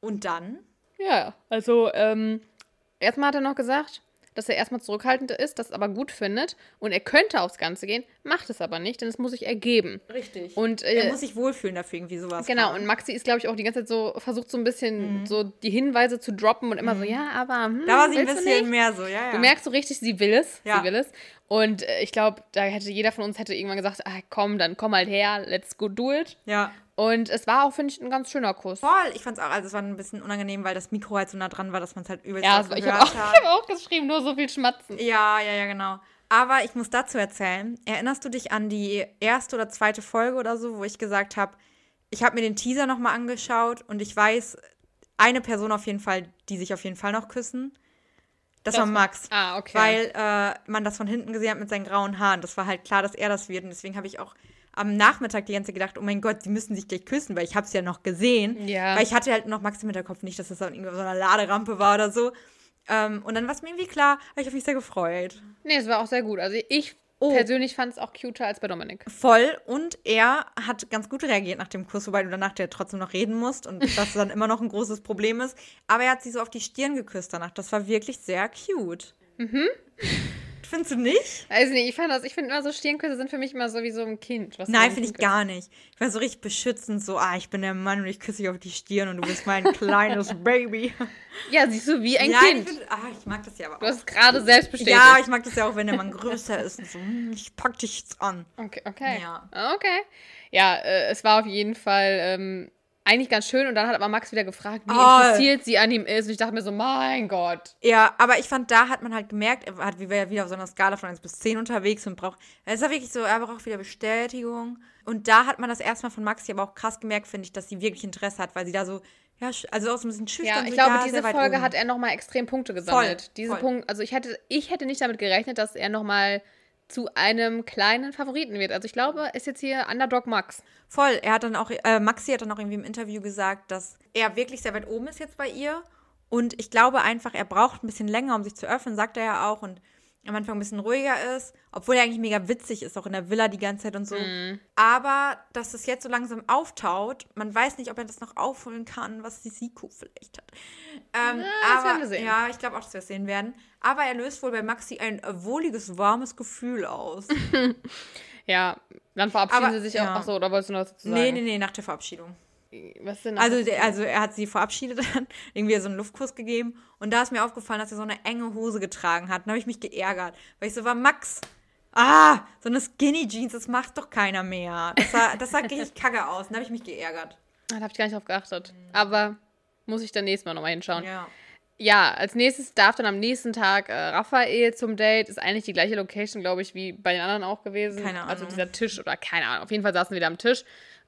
Und dann? Ja, also ähm, erstmal hat er noch gesagt, dass er erstmal zurückhaltend ist, das aber gut findet und er könnte aufs Ganze gehen, macht es aber nicht, denn es muss sich ergeben. Richtig. Und er äh, muss sich wohlfühlen dafür, irgendwie sowas. genau, kam. und Maxi ist, glaube ich, auch die ganze Zeit so, versucht so ein bisschen Mhm. so die Hinweise zu droppen und immer so, ja, aber hm, da war sie ein bisschen mehr so, ja, ja. Du merkst so richtig, sie will es. Ja. Sie will es. Und äh, ich glaube, da hätte jeder von uns hätte irgendwann gesagt, ah, komm, dann komm halt her, let's go do it. ja. Und es war auch, finde ich, ein ganz schöner Kuss. Voll, ich fand's auch, also es war ein bisschen unangenehm, weil das Mikro halt so nah dran war, dass man es halt übelst Ja, also ich gehört habe auch, hat. ich hab auch geschrieben, nur so viel Schmatzen. Ja, ja, ja, genau. Aber ich muss dazu erzählen, erinnerst du dich an die erste oder zweite Folge oder so, wo ich gesagt habe, ich habe mir den Teaser nochmal angeschaut und ich weiß, eine Person auf jeden Fall, die sich auf jeden Fall noch küssen. Das, war Max. Ah, okay. Weil äh, man das von hinten gesehen hat mit seinen grauen Haaren. Das war halt klar, dass er das wird. Und deswegen habe ich auch am Nachmittag die ganze Zeit gedacht, oh mein Gott, die müssen sich gleich küssen, weil ich habe es ja noch gesehen. Ja. Weil ich hatte halt noch Max im Hinterkopf nicht, dass das dann irgendwie auf so einer Laderampe war oder so. Ähm, und dann war es mir irgendwie klar, ich habe mich sehr gefreut. Nee, es war auch sehr gut. Also ich Oh. persönlich fand es auch cuter als bei Dominik. Voll. Und er hat ganz gut reagiert nach dem Kuss, wobei du danach ja trotzdem noch reden musst und das dann immer noch ein großes Problem ist. Aber er hat sie so auf die Stirn geküsst danach. Das war wirklich sehr cute. Mhm. Findest du nicht? Weiß nicht, ich fand das, ich finde immer so Stirnküsse sind für mich immer so wie so ein Kind. Nein, ein finde ich gar nicht. Ich war so richtig beschützend, so, ah, ich bin der Mann und ich küsse dich auf die Stirn und du bist mein kleines Baby. Ja, siehst du, wie ein ja, Kind. Ich, find, ah, ich mag das ja aber Du auch. hast gerade selbst bestätigt. Ja, ich mag das ja auch, wenn der Mann größer ist und so, hm, ich pack dich jetzt an. Okay, okay. Ja. Okay. Ja, äh, es war auf jeden Fall ähm, eigentlich ganz schön und dann hat aber Max wieder gefragt, wie Oh. interessiert sie an ihm ist. Und ich dachte mir so, mein Gott. Ja, aber ich fand, da hat man halt gemerkt, er hat, wie wir ja wieder auf so einer Skala von 1 bis 10 unterwegs und braucht, es war wirklich so, er braucht wieder Bestätigung. Und da hat man das erstmal von Maxi aber auch krass gemerkt, finde ich, dass sie wirklich Interesse hat, weil sie da so, ja, also auch so ein bisschen schüchtern. Ja, ich glaube, ja, diese Folge oben. hat er nochmal extrem Punkte gesammelt. Voll, Diese voll. Punkt, also ich hätte, ich hätte nicht damit gerechnet, dass er nochmal zu einem kleinen Favoriten wird. Also ich glaube, ist jetzt hier Underdog Max. Voll. Er hat dann auch, äh, Maxi hat dann auch irgendwie im Interview gesagt, dass er wirklich sehr weit oben ist jetzt bei ihr. Und ich glaube einfach, er braucht ein bisschen länger, um sich zu öffnen, sagt er ja auch. Und am Anfang ein bisschen ruhiger ist, obwohl er eigentlich mega witzig ist, auch in der Villa die ganze Zeit und so. Aber dass es jetzt so langsam auftaut, man weiß nicht, ob er das noch aufholen kann, was die Siko vielleicht hat. Ähm, Ja, das aber, werden wir sehen. Ja, ich glaube auch, dass wir es sehen werden. Aber er löst wohl bei Maxi ein wohliges, warmes Gefühl aus. Ja, dann verabschieden Aber, sie sich ja. auch. Achso, oder wolltest du noch was dazu sagen? nee, nee, nee, nach der Verabschiedung. Was denn Also, der, also er hat sie verabschiedet, dann irgendwie so einen Luftkuss gegeben. Und da ist mir aufgefallen, dass er so eine enge Hose getragen hat. Dann habe ich mich geärgert. Weil ich so war, Max, ah, so eine Skinny Jeans, das macht doch keiner mehr. Das sah, das sah richtig kacke aus. Dann habe ich mich geärgert. Ah, Da habe ich gar nicht drauf geachtet. Aber muss ich dann nächstes Mal nochmal hinschauen. Ja. Ja, als nächstes darf dann am nächsten Tag äh, Raphael zum Date. Ist eigentlich die gleiche Location, glaube ich, wie bei den anderen auch gewesen. Keine Also Ahnung. dieser Tisch oder keine Ahnung. Auf jeden Fall saßen wir wieder am Tisch.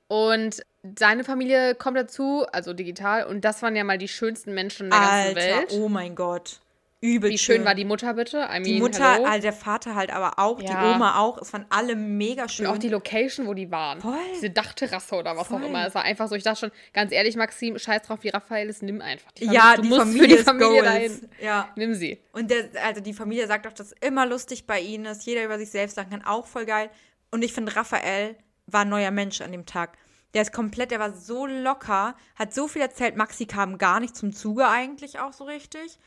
Und seine Familie kommt dazu, also digital. Und das waren ja mal die schönsten Menschen der ganzen Alter, Welt. oh mein Gott. Übel Wie schön war die Mutter bitte? I mean, Die Mutter, hello. also der Vater halt aber auch, die Ja. Oma auch. Es waren alle mega schön. Und auch die Location, wo die waren. Voll. Diese Dachterrasse oder was Voll. auch immer. Es war einfach so, ich dachte schon, ganz ehrlich, Maxim, scheiß drauf, wie Raphael ist, nimm einfach die ja, Du die musst Familie, für die ist Familie Goals. dahin. Ja. Nimm sie. Und der, also die Familie sagt auch, dass immer lustig bei ihnen ist, jeder über sich selbst sagen kann, auch voll geil. Und ich finde, Raphael war ein neuer Mensch an dem Tag. Der ist komplett, der war so locker, hat so viel erzählt. Maxi kam gar nicht zum Zuge eigentlich auch so richtig.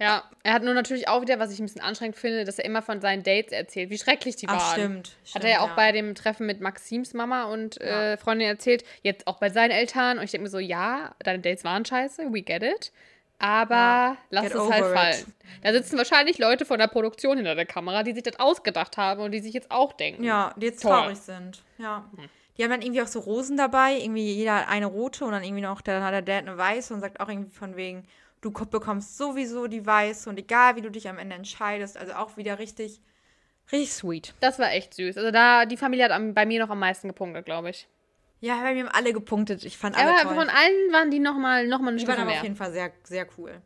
Ja, er hat nur natürlich auch wieder, was ich ein bisschen anstrengend finde, dass er immer von seinen Dates erzählt, wie schrecklich die Ach, waren. stimmt, Hat stimmt, er ja auch ja. bei dem Treffen mit Maxims Mama und äh, Freundin erzählt, jetzt auch bei seinen Eltern. Und ich denke mir so, ja, deine Dates waren scheiße, we get it. Aber Ja, lass es halt it. fallen. Da sitzen wahrscheinlich Leute von der Produktion hinter der Kamera, die sich das ausgedacht haben und die sich jetzt auch denken. Ja, die jetzt Toll. traurig sind. Ja. Die haben dann irgendwie auch so Rosen dabei, irgendwie jeder eine rote und dann irgendwie noch, dann hat der Dad eine weiße und sagt auch irgendwie von wegen, du ko- bekommst sowieso die weiße und egal wie du dich am Ende entscheidest, also auch wieder richtig, richtig sweet. Das war echt süß. Also da, die Familie hat am, bei mir noch am meisten gepunktet, glaube ich. Ja, bei mir haben alle gepunktet. Ich fand alle Aber toll. von allen waren die nochmal noch mal eine Die waren Stufe aber mehr. auf jeden Fall sehr, sehr cool.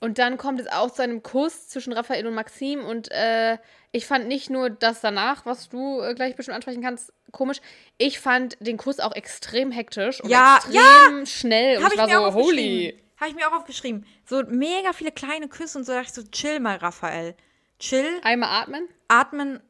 Und dann kommt es auch zu einem Kuss zwischen Raphael und Maxim. Und äh, ich fand nicht nur das danach, was du äh, gleich bestimmt ansprechen kannst, komisch. Ich fand den Kuss auch extrem hektisch und Ja, extrem schnell. Und ich ich war so, holy. Habe ich mir auch aufgeschrieben. So mega viele kleine Küsse und so. Da dachte ich so, chill mal, Raphael. Chill. Einmal atmen. atmen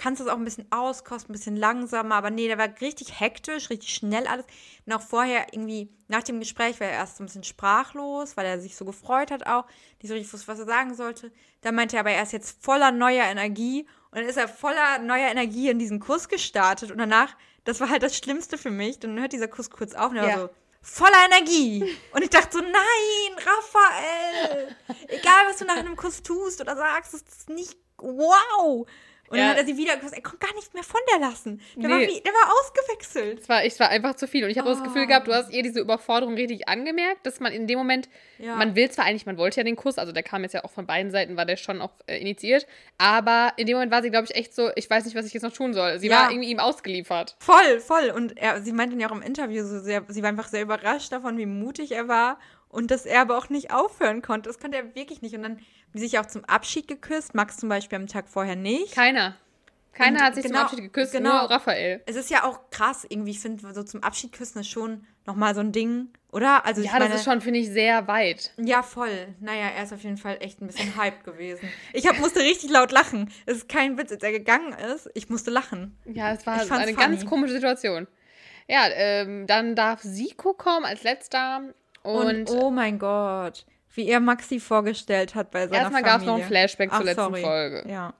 kannst du es auch ein bisschen auskosten, ein bisschen langsamer, aber nee, der war richtig hektisch, richtig schnell alles. Und auch vorher irgendwie, nach dem Gespräch war er erst so ein bisschen sprachlos, weil er sich so gefreut hat auch, nicht so richtig wusste, was er sagen sollte. Da meinte er aber, er ist jetzt voller neuer Energie und dann ist er voller neuer Energie in diesen Kuss gestartet und danach, das war halt das Schlimmste für mich, dann hört dieser Kuss kurz auf und er Ja. war so, voller Energie. Und ich dachte so, nein, Raphael, egal was du nach einem Kuss tust oder sagst, es ist nicht, wow. Und Ja. dann hat er sie wieder geküsst. Er konnte gar nichts mehr von der lassen. Der, war, Nee. wie, der war ausgewechselt. Es war, war einfach zu viel. Und ich habe das Oh. Gefühl gehabt, du hast ihr diese Überforderung richtig angemerkt, dass man in dem Moment, Ja. man will zwar eigentlich, man wollte ja den Kuss, also der kam jetzt ja auch von beiden Seiten, war der schon auch äh, initiiert, aber in dem Moment war sie, glaube ich, echt so, ich weiß nicht, was ich jetzt noch tun soll. Sie Ja. war irgendwie ihm ausgeliefert. Voll, voll. Und er, sie meinte ja auch im Interview so sehr, sie war einfach sehr überrascht davon, wie mutig er war und dass er aber auch nicht aufhören konnte. Das konnte er wirklich nicht. Und dann haben die sich auch zum Abschied geküsst. Max zum Beispiel am Tag vorher nicht. Keiner. Keiner Und hat sich genau- zum Abschied geküsst, genau. nur Raphael. Es ist ja auch krass, irgendwie, ich finde, so zum Abschied küssen ist schon nochmal so ein Ding, oder? Also, Ja, meine, das ist schon, finde ich, sehr weit. Ja, voll. Naja, er ist auf jeden Fall echt ein bisschen hyped gewesen. Ich hab, musste richtig laut lachen. Es ist kein Witz, als er gegangen ist. Ich musste lachen. Ja, es war eine funny. ganz komische Situation. Ja, ähm, dann darf Siko kommen als letzter. Und, Und, oh mein Gott, wie er Maxi vorgestellt hat bei seiner erstmal gab es noch ein Familie. Flashback zur Ach, letzten sorry. Folge. Ja.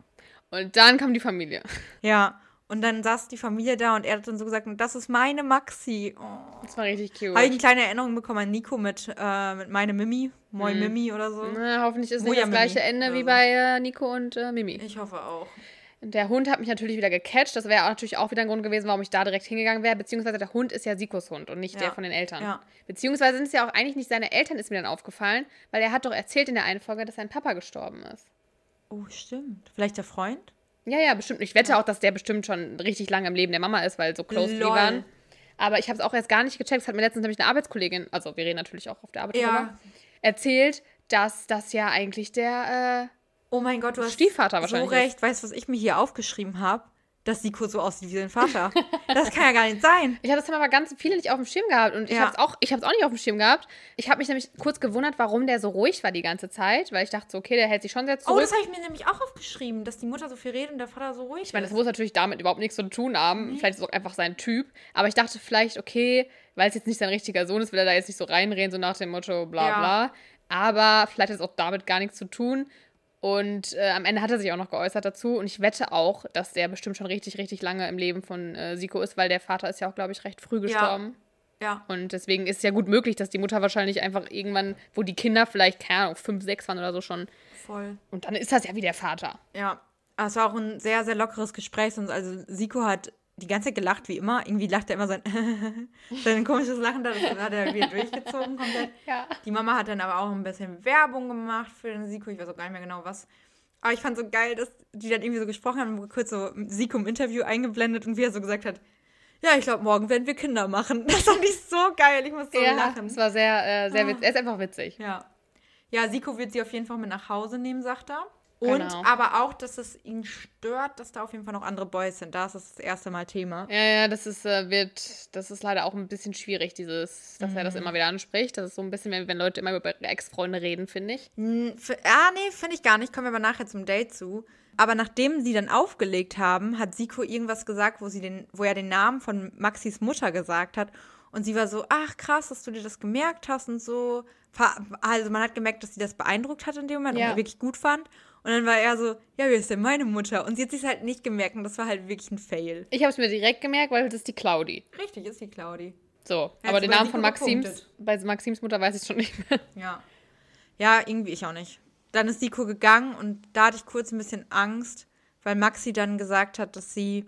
Und dann kam die Familie. Ja. Und dann saß die Familie da und er hat dann so gesagt, das ist meine Maxi. Oh. Das war richtig cute. Habe ich eine kleine Erinnerung bekommen an Nico mit, äh, mit meine Mimi, Moi Mhm. Mimi oder so. Na, hoffentlich ist nicht Moja das gleiche Mimi Ende oder wie so. bei äh, Nico und äh, Mimi. Ich hoffe auch. Der Hund hat mich natürlich wieder gecatcht. Das wäre natürlich auch wieder ein Grund gewesen, warum ich da direkt hingegangen wäre. Beziehungsweise der Hund ist ja Sikos Hund und nicht Ja. der von den Eltern. Ja. Beziehungsweise sind es ja auch eigentlich nicht seine Eltern, ist mir dann aufgefallen, weil er hat doch erzählt in der einen Folge, dass sein Papa gestorben ist. Oh, stimmt. Vielleicht der Freund? Ja, ja, bestimmt. Ich wette auch, dass der bestimmt schon richtig lange im Leben der Mama ist, weil so close die waren. Aber ich habe es auch erst gar nicht gecheckt. Es hat mir letztens nämlich eine Arbeitskollegin, also wir reden natürlich auch auf der Arbeit Ja. erzählt, dass das ja eigentlich der, äh, Oh mein Gott, du hast Stiefvater so recht. Weißt du, was ich mir hier aufgeschrieben habe? Dass Siko so aussieht wie sein Vater. das kann ja gar nicht sein. Ich habe das haben aber ganz viele nicht auf dem Schirm gehabt und ich Ja. habe es auch, ich habe es auch nicht auf dem Schirm gehabt. Ich habe mich nämlich kurz gewundert, warum der so ruhig war die ganze Zeit, weil ich dachte so, okay, der hält sich schon sehr Oh, zurück. das habe ich mir nämlich auch aufgeschrieben, dass die Mutter so viel redet und der Vater so ruhig ich meine, das muss natürlich damit überhaupt nichts zu tun haben. Vielleicht ist es auch einfach sein Typ. Aber ich dachte vielleicht, okay, weil es jetzt nicht sein richtiger Sohn ist, will er da jetzt nicht so reinreden, so nach dem Motto, bla Ja. bla. Aber vielleicht hat es auch damit gar nichts zu tun. Und äh, am Ende hat er sich auch noch geäußert dazu. Und ich wette auch, dass der bestimmt schon richtig, richtig lange im Leben von äh, Siko ist, weil der Vater ist ja auch, glaube ich, recht früh gestorben. Ja. Und deswegen ist es ja gut möglich, dass die Mutter wahrscheinlich einfach irgendwann, wo die Kinder vielleicht, keine Ahnung, fünf, sechs waren oder so schon. Voll. Und dann ist das ja wie der Vater. Ja. Aber Es war auch ein sehr, sehr lockeres Gespräch. Also Siko hat die ganze Zeit gelacht, wie immer. Irgendwie lacht er immer sein, sein komisches Lachen, da, das hat er wieder durchgezogen komplett. Ja. Die Mama hat dann aber auch ein bisschen Werbung gemacht für den Siko. Ich weiß auch gar nicht mehr genau was. Aber ich fand so geil, dass die dann irgendwie so gesprochen haben, kurz so Siko im Interview eingeblendet und wie er so gesagt hat, ja, ich glaube, morgen werden wir Kinder machen. Das fand ich so geil. Ich muss so ja, lachen. es war sehr, äh, sehr Ah. witzig. Er ist einfach witzig. Ja. Ja, Siko wird sie auf jeden Fall mit nach Hause nehmen, sagt er. Und Genau. aber auch, dass es ihn stört, dass da auf jeden Fall noch andere Boys sind. Da ist das, das erste Mal Thema. Ja, ja, das ist, äh, wird, das ist leider auch ein bisschen schwierig, dieses, dass er das Mhm. immer wieder anspricht. Das ist so ein bisschen, wenn, wenn Leute immer über Ex-Freunde reden, finde ich. Hm, für- Ah, nee, finde ich gar nicht. Kommen wir aber nachher zum Date zu. Aber nachdem sie dann aufgelegt haben, hat Siko irgendwas gesagt, wo, sie den, wo er den Namen von Maxis Mutter gesagt hat. Und sie war so, ach krass, dass du dir das gemerkt hast und so. Also man hat gemerkt, dass sie das beeindruckt hat in dem Moment Ja. und wirklich gut fand. Und dann war er so, ja, wer ist denn meine Mutter? Und sie hat sich halt nicht gemerkt und das war halt wirklich ein Fail. Ich habe es mir direkt gemerkt, weil das ist die Claudi. Richtig, ist die Claudi. So, Ja, aber den Namen Nico von Maxims, gepunktet. bei Maxims Mutter weiß ich schon nicht mehr. Ja. Ja, irgendwie ich auch nicht. Dann ist Siko gegangen und da hatte ich kurz ein bisschen Angst, weil Maxi dann gesagt hat, dass sie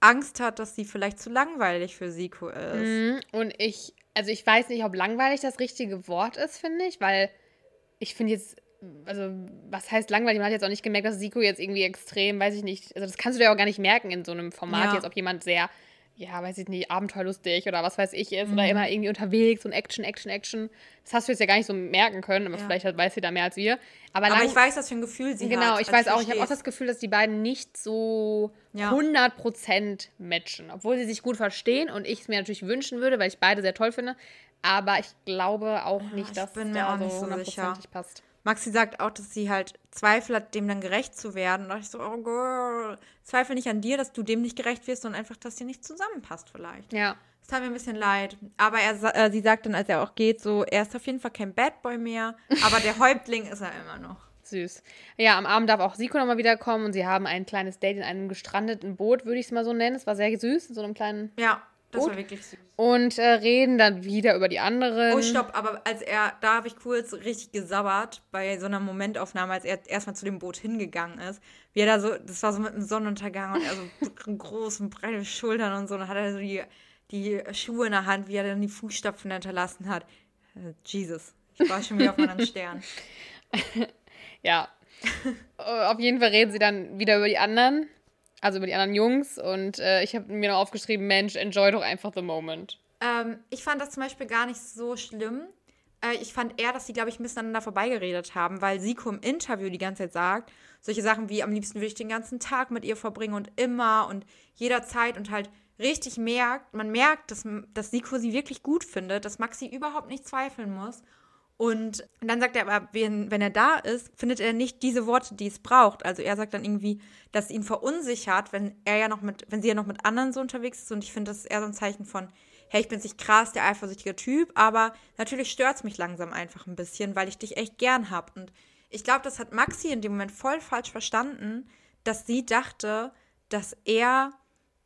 Angst hat, dass sie vielleicht zu langweilig für Siko ist. Mhm, Und ich, also ich weiß nicht, ob langweilig das richtige Wort ist, finde ich, weil ich finde jetzt, also was heißt langweilig? Man hat jetzt auch nicht gemerkt, dass Siko jetzt irgendwie extrem, weiß ich nicht, also das kannst du dir auch gar nicht merken in so einem Format Ja. jetzt, ob jemand sehr, ja, weiß ich nicht, abenteuerlustig oder was weiß ich ist Mhm. oder immer irgendwie unterwegs und Action, Action, Action. Das hast du jetzt ja gar nicht so merken können, aber Ja. vielleicht hat, weiß sie da mehr als wir. Aber, Aber ich weiß, was für ein Gefühl sie hat. Genau, ich Also weiß auch, ich habe auch das Gefühl, dass die beiden nicht so Ja. 100% matchen. Obwohl sie sich gut verstehen und ich es mir natürlich wünschen würde, weil ich beide sehr toll finde. Aber ich glaube auch nicht, ich dass mir da so hundertprozentig sicher. passt. Maxi sagt auch, dass sie halt Zweifel hat, dem dann gerecht zu werden. Und da dachte ich so, oh girl, zweifel nicht an dir, dass du dem nicht gerecht wirst, sondern einfach, dass dir nicht zusammenpasst vielleicht. Ja. Es tat mir ein bisschen leid. Aber er, äh, sie sagt dann, als er auch geht, so, er ist auf jeden Fall kein Bad Boy mehr, aber der Häuptling ist er immer noch. Süß. Ja, am Abend darf auch Siko nochmal wiederkommen und sie haben ein kleines Date in einem gestrandeten Boot, würde ich es mal so nennen. Es war sehr süß, in so einem kleinen. Ja, das Gut. war wirklich süß. Und äh, reden dann wieder über die anderen. Oh, stopp, aber als er, da habe ich kurz richtig gesabbert bei so einer Momentaufnahme, als er erstmal zu dem Boot hingegangen ist. Wie er da so, das war so mit dem Sonnenuntergang und er so großen, breite Schultern und so. Und dann hat er so die, die Schuhe in der Hand, wie er dann die Fußstapfen hinterlassen hat. Äh, Jesus, ich war schon wieder auf meinem Stern. Ja. Äh, Auf jeden Fall reden sie dann wieder über die anderen, also über die anderen Jungs. Und äh, ich habe mir noch aufgeschrieben, Mensch, enjoy doch einfach the moment. Ähm, ich fand das zum Beispiel gar nicht so schlimm. Äh, ich fand eher, dass sie, glaube ich, miteinander vorbeigeredet haben, weil Siko im Interview die ganze Zeit sagt, solche Sachen wie am liebsten würde ich den ganzen Tag mit ihr verbringen und immer und jederzeit und halt richtig merkt, man merkt, dass, dass Nico sie wirklich gut findet, dass Maxi überhaupt nicht zweifeln muss. Und dann sagt er aber, wenn, wenn er da ist, findet er nicht diese Worte, die es braucht. Also er sagt dann irgendwie, dass ihn verunsichert, wenn er ja noch mit, wenn sie ja noch mit anderen so unterwegs ist. Und ich finde, das ist eher so ein Zeichen von, hey, ich bin nicht krass, der eifersüchtige Typ, aber natürlich stört es mich langsam einfach ein bisschen, weil ich dich echt gern hab. Und ich glaube, das hat Maxi in dem Moment voll falsch verstanden, dass sie dachte, dass er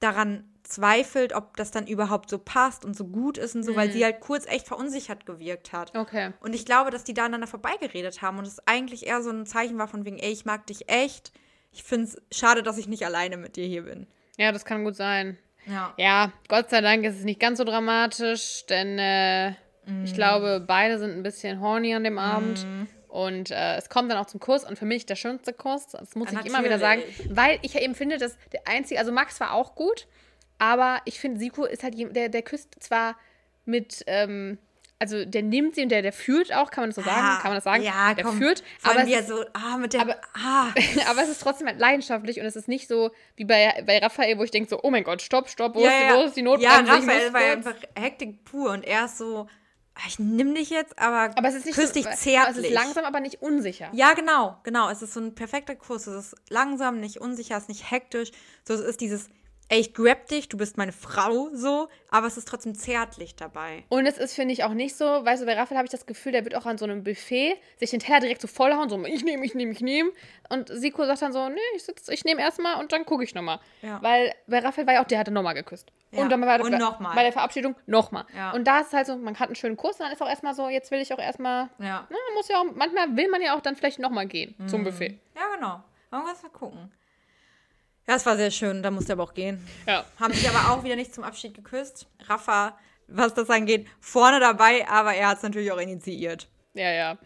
daran zweifelt, ob das dann überhaupt so passt und so gut ist und so, mhm. weil sie halt kurz echt verunsichert gewirkt hat. Okay. Und ich glaube, dass die da aneinander vorbeigeredet haben und es eigentlich eher so ein Zeichen war von wegen, ey, ich mag dich echt. Ich finde es schade, dass ich nicht alleine mit dir hier bin. Ja, das kann gut sein. Ja. Ja, Gott sei Dank ist es nicht ganz so dramatisch, denn äh, mm. ich glaube, beide sind ein bisschen horny an dem Abend. Mm. Und äh, es kommt dann auch zum Kuss und für mich der schönste Kuss, das muss ja, ich immer wieder sagen, weil ich ja eben finde, dass der einzige, also Max war auch gut, aber ich finde, Siko ist halt jemand, der, der küsst zwar mit, ähm, also der nimmt sie und der, der führt auch, kann man das so sagen? Ah, kann man das sagen? Ja, der komm, führt. Aber es, so, ah, mit der, aber, ah. aber es ist trotzdem halt leidenschaftlich und es ist nicht so wie bei, bei Raphael, wo ich denke so, oh mein Gott, stopp, stopp, wo, ja, ist, ja. wo ist die Notbremse? Ja, Raphael war einfach Hektik pur und er ist so, ah, ich nimm dich jetzt, aber, aber es ist nicht küss so, dich zärtlich. Es ist langsam, aber nicht unsicher. Ja, genau, genau. Es ist so ein perfekter Kurs. Es ist langsam, nicht unsicher, es ist nicht hektisch. So, es ist dieses ey, ich grab dich, du bist meine Frau, so, aber es ist trotzdem zärtlich dabei. Und es ist, finde ich, auch nicht so, weißt du, bei Raphael habe ich das Gefühl, der wird auch an so einem Buffet sich den Teller direkt so vollhauen, so, ich nehme, ich nehme, ich nehme. Und Siko sagt dann so, nee, ich ich nehme erstmal und dann gucke ich nochmal. Ja. Weil bei Raphael war ja auch, der hatte nochmal geküsst. Ja. Und dann war und nochmal. bei der Verabschiedung nochmal. Ja. Und da ist es halt so, man hat einen schönen Kuss und dann ist auch erstmal so, jetzt will ich auch erstmal, ja. na, muss ja auch, manchmal will man ja auch dann vielleicht nochmal gehen mhm. zum Buffet. Ja, genau. Man muss mal gucken. Ja, es war sehr schön, da musste er aber auch gehen. Ja. Haben sich aber auch wieder nicht zum Abschied geküsst. Rafa, was das angeht, vorne dabei, aber er hat es natürlich auch initiiert. Ja, ja.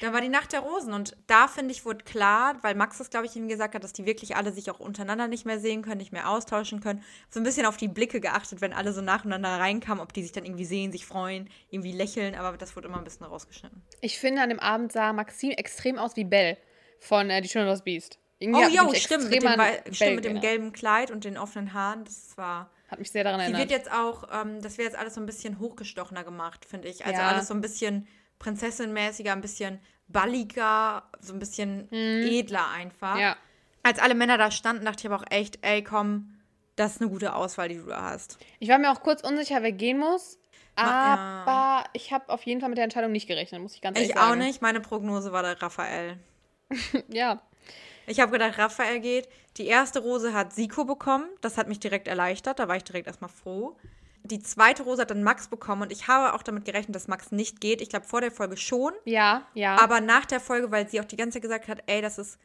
Da war die Nacht der Rosen und da finde ich, wurde klar, weil Max das, glaube ich, ihm gesagt hat, dass die wirklich alle sich auch untereinander nicht mehr sehen können, nicht mehr austauschen können. So ein bisschen auf die Blicke geachtet, wenn alle so nacheinander reinkamen, ob die sich dann irgendwie sehen, sich freuen, irgendwie lächeln, aber das wurde immer ein bisschen rausgeschnitten. Ich finde, an dem Abend sah Maxim extrem aus wie Belle von äh, Die Schöne und das Biest. Irgendwie oh ja, stimmt, mit dem, stimmt, mit dem gelben Kleid und den offenen Haaren. Das war. Hat mich sehr daran erinnert. Sie wird jetzt auch, ähm, das wird jetzt alles so ein bisschen hochgestochener gemacht, finde ich. Also ja. alles so ein bisschen prinzessinmäßiger, ein bisschen balliger, so ein bisschen mhm. edler einfach. Ja. Als alle Männer da standen, dachte ich aber auch echt, ey, komm, das ist eine gute Auswahl, die du da hast. Ich war mir auch kurz unsicher, wer gehen muss. Aber ja. ich habe auf jeden Fall mit der Entscheidung nicht gerechnet, muss ich ganz ehrlich ich sagen. Ich auch nicht. Meine Prognose war der Raphael. ja. Ich habe gedacht, Raphael geht. Die erste Rose hat Siko bekommen. Das hat mich direkt erleichtert. Da war ich direkt erstmal froh. Die zweite Rose hat dann Max bekommen und ich habe auch damit gerechnet, dass Max nicht geht. Ich glaube, vor der Folge schon. Ja, ja. Aber nach der Folge, weil sie auch die ganze Zeit gesagt hat, ey, das ist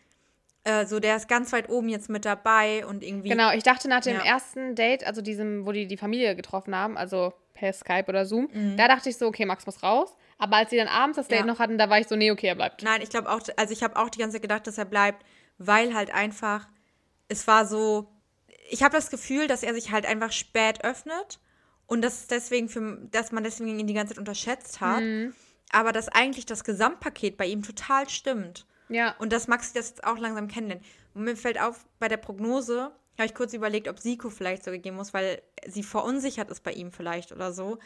äh, so, der ist ganz weit oben jetzt mit dabei und irgendwie. Genau, ich dachte nach dem ja. ersten Date, also diesem, wo die die Familie getroffen haben, also per Skype oder Zoom, mhm. da dachte ich so, okay, Max muss raus. Aber als sie dann abends das Date ja. noch hatten, da war ich so, nee, okay, er bleibt. Nein, ich glaube auch, also ich habe auch die ganze Zeit gedacht, dass er bleibt weil halt einfach, es war so, ich habe das Gefühl, dass er sich halt einfach spät öffnet und dass deswegen für, dass man deswegen ihn die ganze Zeit unterschätzt hat. Mhm. Aber dass eigentlich das Gesamtpaket bei ihm total stimmt. Ja. Und dass Maxi das jetzt auch langsam kennenlernt. Und mir fällt auf, bei der Prognose habe ich kurz überlegt, ob Siko vielleicht sogar gehen muss, weil sie verunsichert ist bei ihm vielleicht oder so.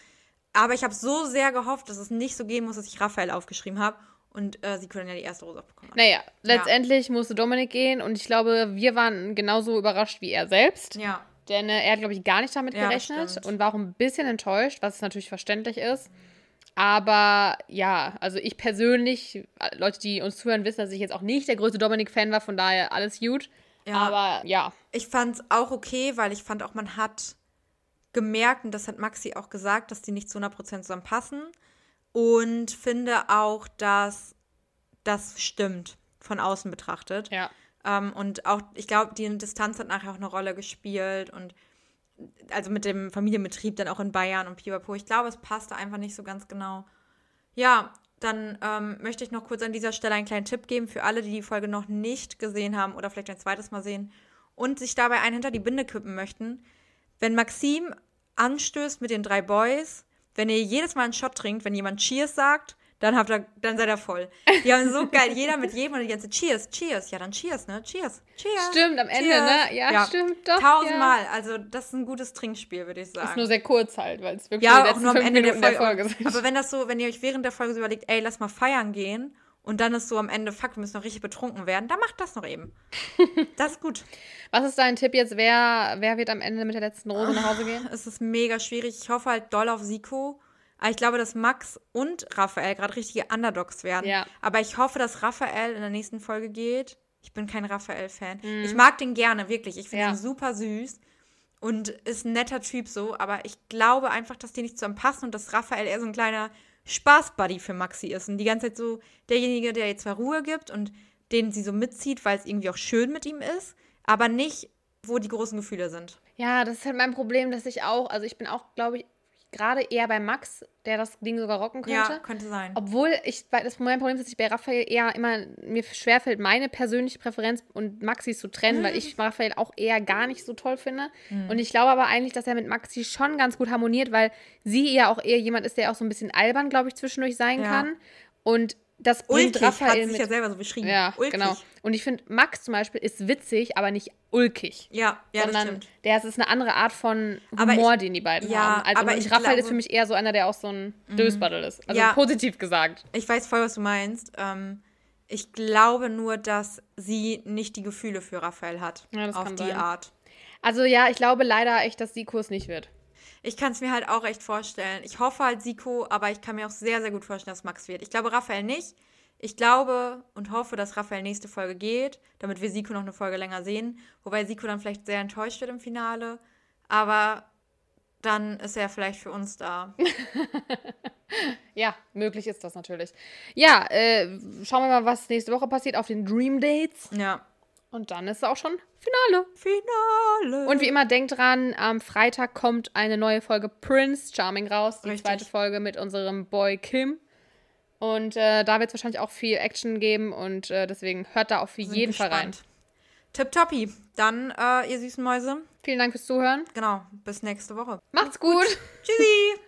Aber ich habe so sehr gehofft, dass es nicht so gehen muss, dass ich Raphael aufgeschrieben habe. Und äh, sie können ja die erste Rose bekommen. Naja, letztendlich ja. musste Dominik gehen und ich glaube, wir waren genauso überrascht wie er selbst. Ja. Denn äh, er hat, glaube ich, gar nicht damit ja, gerechnet und war auch ein bisschen enttäuscht, was natürlich verständlich ist. Aber ja, also ich persönlich, Leute, die uns zuhören, wissen, dass ich jetzt auch nicht der größte Dominik-Fan war, von daher alles gut. Ja. Aber ja. Ich fand es auch okay, weil ich fand auch, man hat gemerkt, und das hat Maxi auch gesagt, dass die nicht zu 100% zusammenpassen. Und finde auch, dass das stimmt, von außen betrachtet. Ja. Ähm, und auch, ich glaube, die Distanz hat nachher auch eine Rolle gespielt und also mit dem Familienbetrieb dann auch in Bayern und Pipapo. Ich glaube, es passte einfach nicht so ganz genau. Ja, dann ähm, möchte ich noch kurz an dieser Stelle einen kleinen Tipp geben für alle, die die Folge noch nicht gesehen haben oder vielleicht ein zweites Mal sehen und sich dabei einen hinter die Binde kippen möchten. Wenn Maxim anstößt mit den drei Boys, wenn ihr jedes Mal einen Shot trinkt, wenn jemand Cheers sagt, dann habt ihr, dann seid ihr voll. Die haben so geil, jeder mit jedem und die ganze Cheers, Cheers. Ja, dann Cheers, ne? Cheers, Cheers. Stimmt, am Ende, Cheers. ne? Ja, stimmt, doch. Tausendmal. Also, das ist ein gutes Trinkspiel, würde ich sagen. Ja. Ist nur sehr kurz halt, weil es wirklich ja, auch nur am Ende der Minuten Folge. sind. Aber wenn das so, wenn ihr euch während der Folge so überlegt, ey, lass mal feiern gehen und dann ist so am Ende, fuck, wir müssen noch richtig betrunken werden, dann macht das noch eben. das ist gut. Was ist dein Tipp jetzt? Wer, wer wird am Ende mit der letzten Rose nach Hause gehen? Es ist mega schwierig. Ich hoffe halt doll auf Siko. Aber ich glaube, dass Max und Raphael gerade richtige Underdogs werden. Ja. Aber ich hoffe, dass Raphael in der nächsten Folge geht. Ich bin kein Raphael-Fan. Mhm. Ich mag den gerne, wirklich. Ich finde Ja. ihn super süß und ist ein netter Typ so. Aber ich glaube einfach, dass die nicht zusammenpassen und dass Raphael eher so ein kleiner Spaßbuddy für Maxi ist. Und die ganze Zeit so derjenige, der ihr zwar Ruhe gibt und den sie so mitzieht, weil es irgendwie auch schön mit ihm ist, aber nicht, wo die großen Gefühle sind. Ja, das ist halt mein Problem, dass ich auch, also ich bin auch, glaube ich, gerade eher bei Max, der das Ding sogar rocken könnte. Ja, könnte sein. Obwohl ich, das mein Problem ist, dass ich bei Raphael eher immer, mir schwerfällt, meine persönliche Präferenz und Maxis zu trennen, weil ich Raphael auch eher gar nicht so toll finde. Mhm. Und ich glaube aber eigentlich, dass er mit Maxi schon ganz gut harmoniert, weil sie ja auch eher jemand ist, der auch so ein bisschen albern, glaube ich, zwischendurch sein Ja. kann. Und das bringt Ulkig, hat Raphael sich mit. ja selber so beschrieben. ja, Ulkig. genau. Und ich finde, Max zum Beispiel ist witzig, aber nicht ulkig. Ja, ja, das sondern stimmt. der es ist eine andere Art von Humor, ich- den die beiden ja, haben. Also aber ich Raphael ist glaube- für mich eher so einer, der auch so ein Dösbaddel ist. Also Ja. positiv gesagt. Ich weiß voll, was du meinst. Ähm, ich glaube nur, dass sie nicht die Gefühle für Raphael hat. Ja, das auf kann die sein. Art. Also ja, ich glaube leider echt, dass Siko es nicht wird. Ich kann es mir halt auch echt vorstellen. Ich hoffe halt Siko, aber ich kann mir auch sehr, sehr gut vorstellen, dass Max wird. Ich glaube Raphael nicht. Ich glaube und hoffe, dass Raphael nächste Folge geht, damit wir Siko noch eine Folge länger sehen. Wobei Siko dann vielleicht sehr enttäuscht wird im Finale. Aber dann ist er vielleicht für uns da. Ja, möglich ist das natürlich. Ja, äh, schauen wir mal, was nächste Woche passiert auf den Dream Dates. Ja. Und dann ist auch schon Finale. Finale. Und wie immer, denkt dran, am Freitag kommt eine neue Folge Prince Charming raus. Die Richtig. zweite Folge mit unserem Boy Kim. Und äh, da wird es wahrscheinlich auch viel Action geben und äh, deswegen hört da auf jeden Fall rein. gespannt. Tipptoppi. Dann, äh, ihr süßen Mäuse, Vielen Dank fürs Zuhören. genau, bis nächste Woche. Macht's gut. Tschüssi.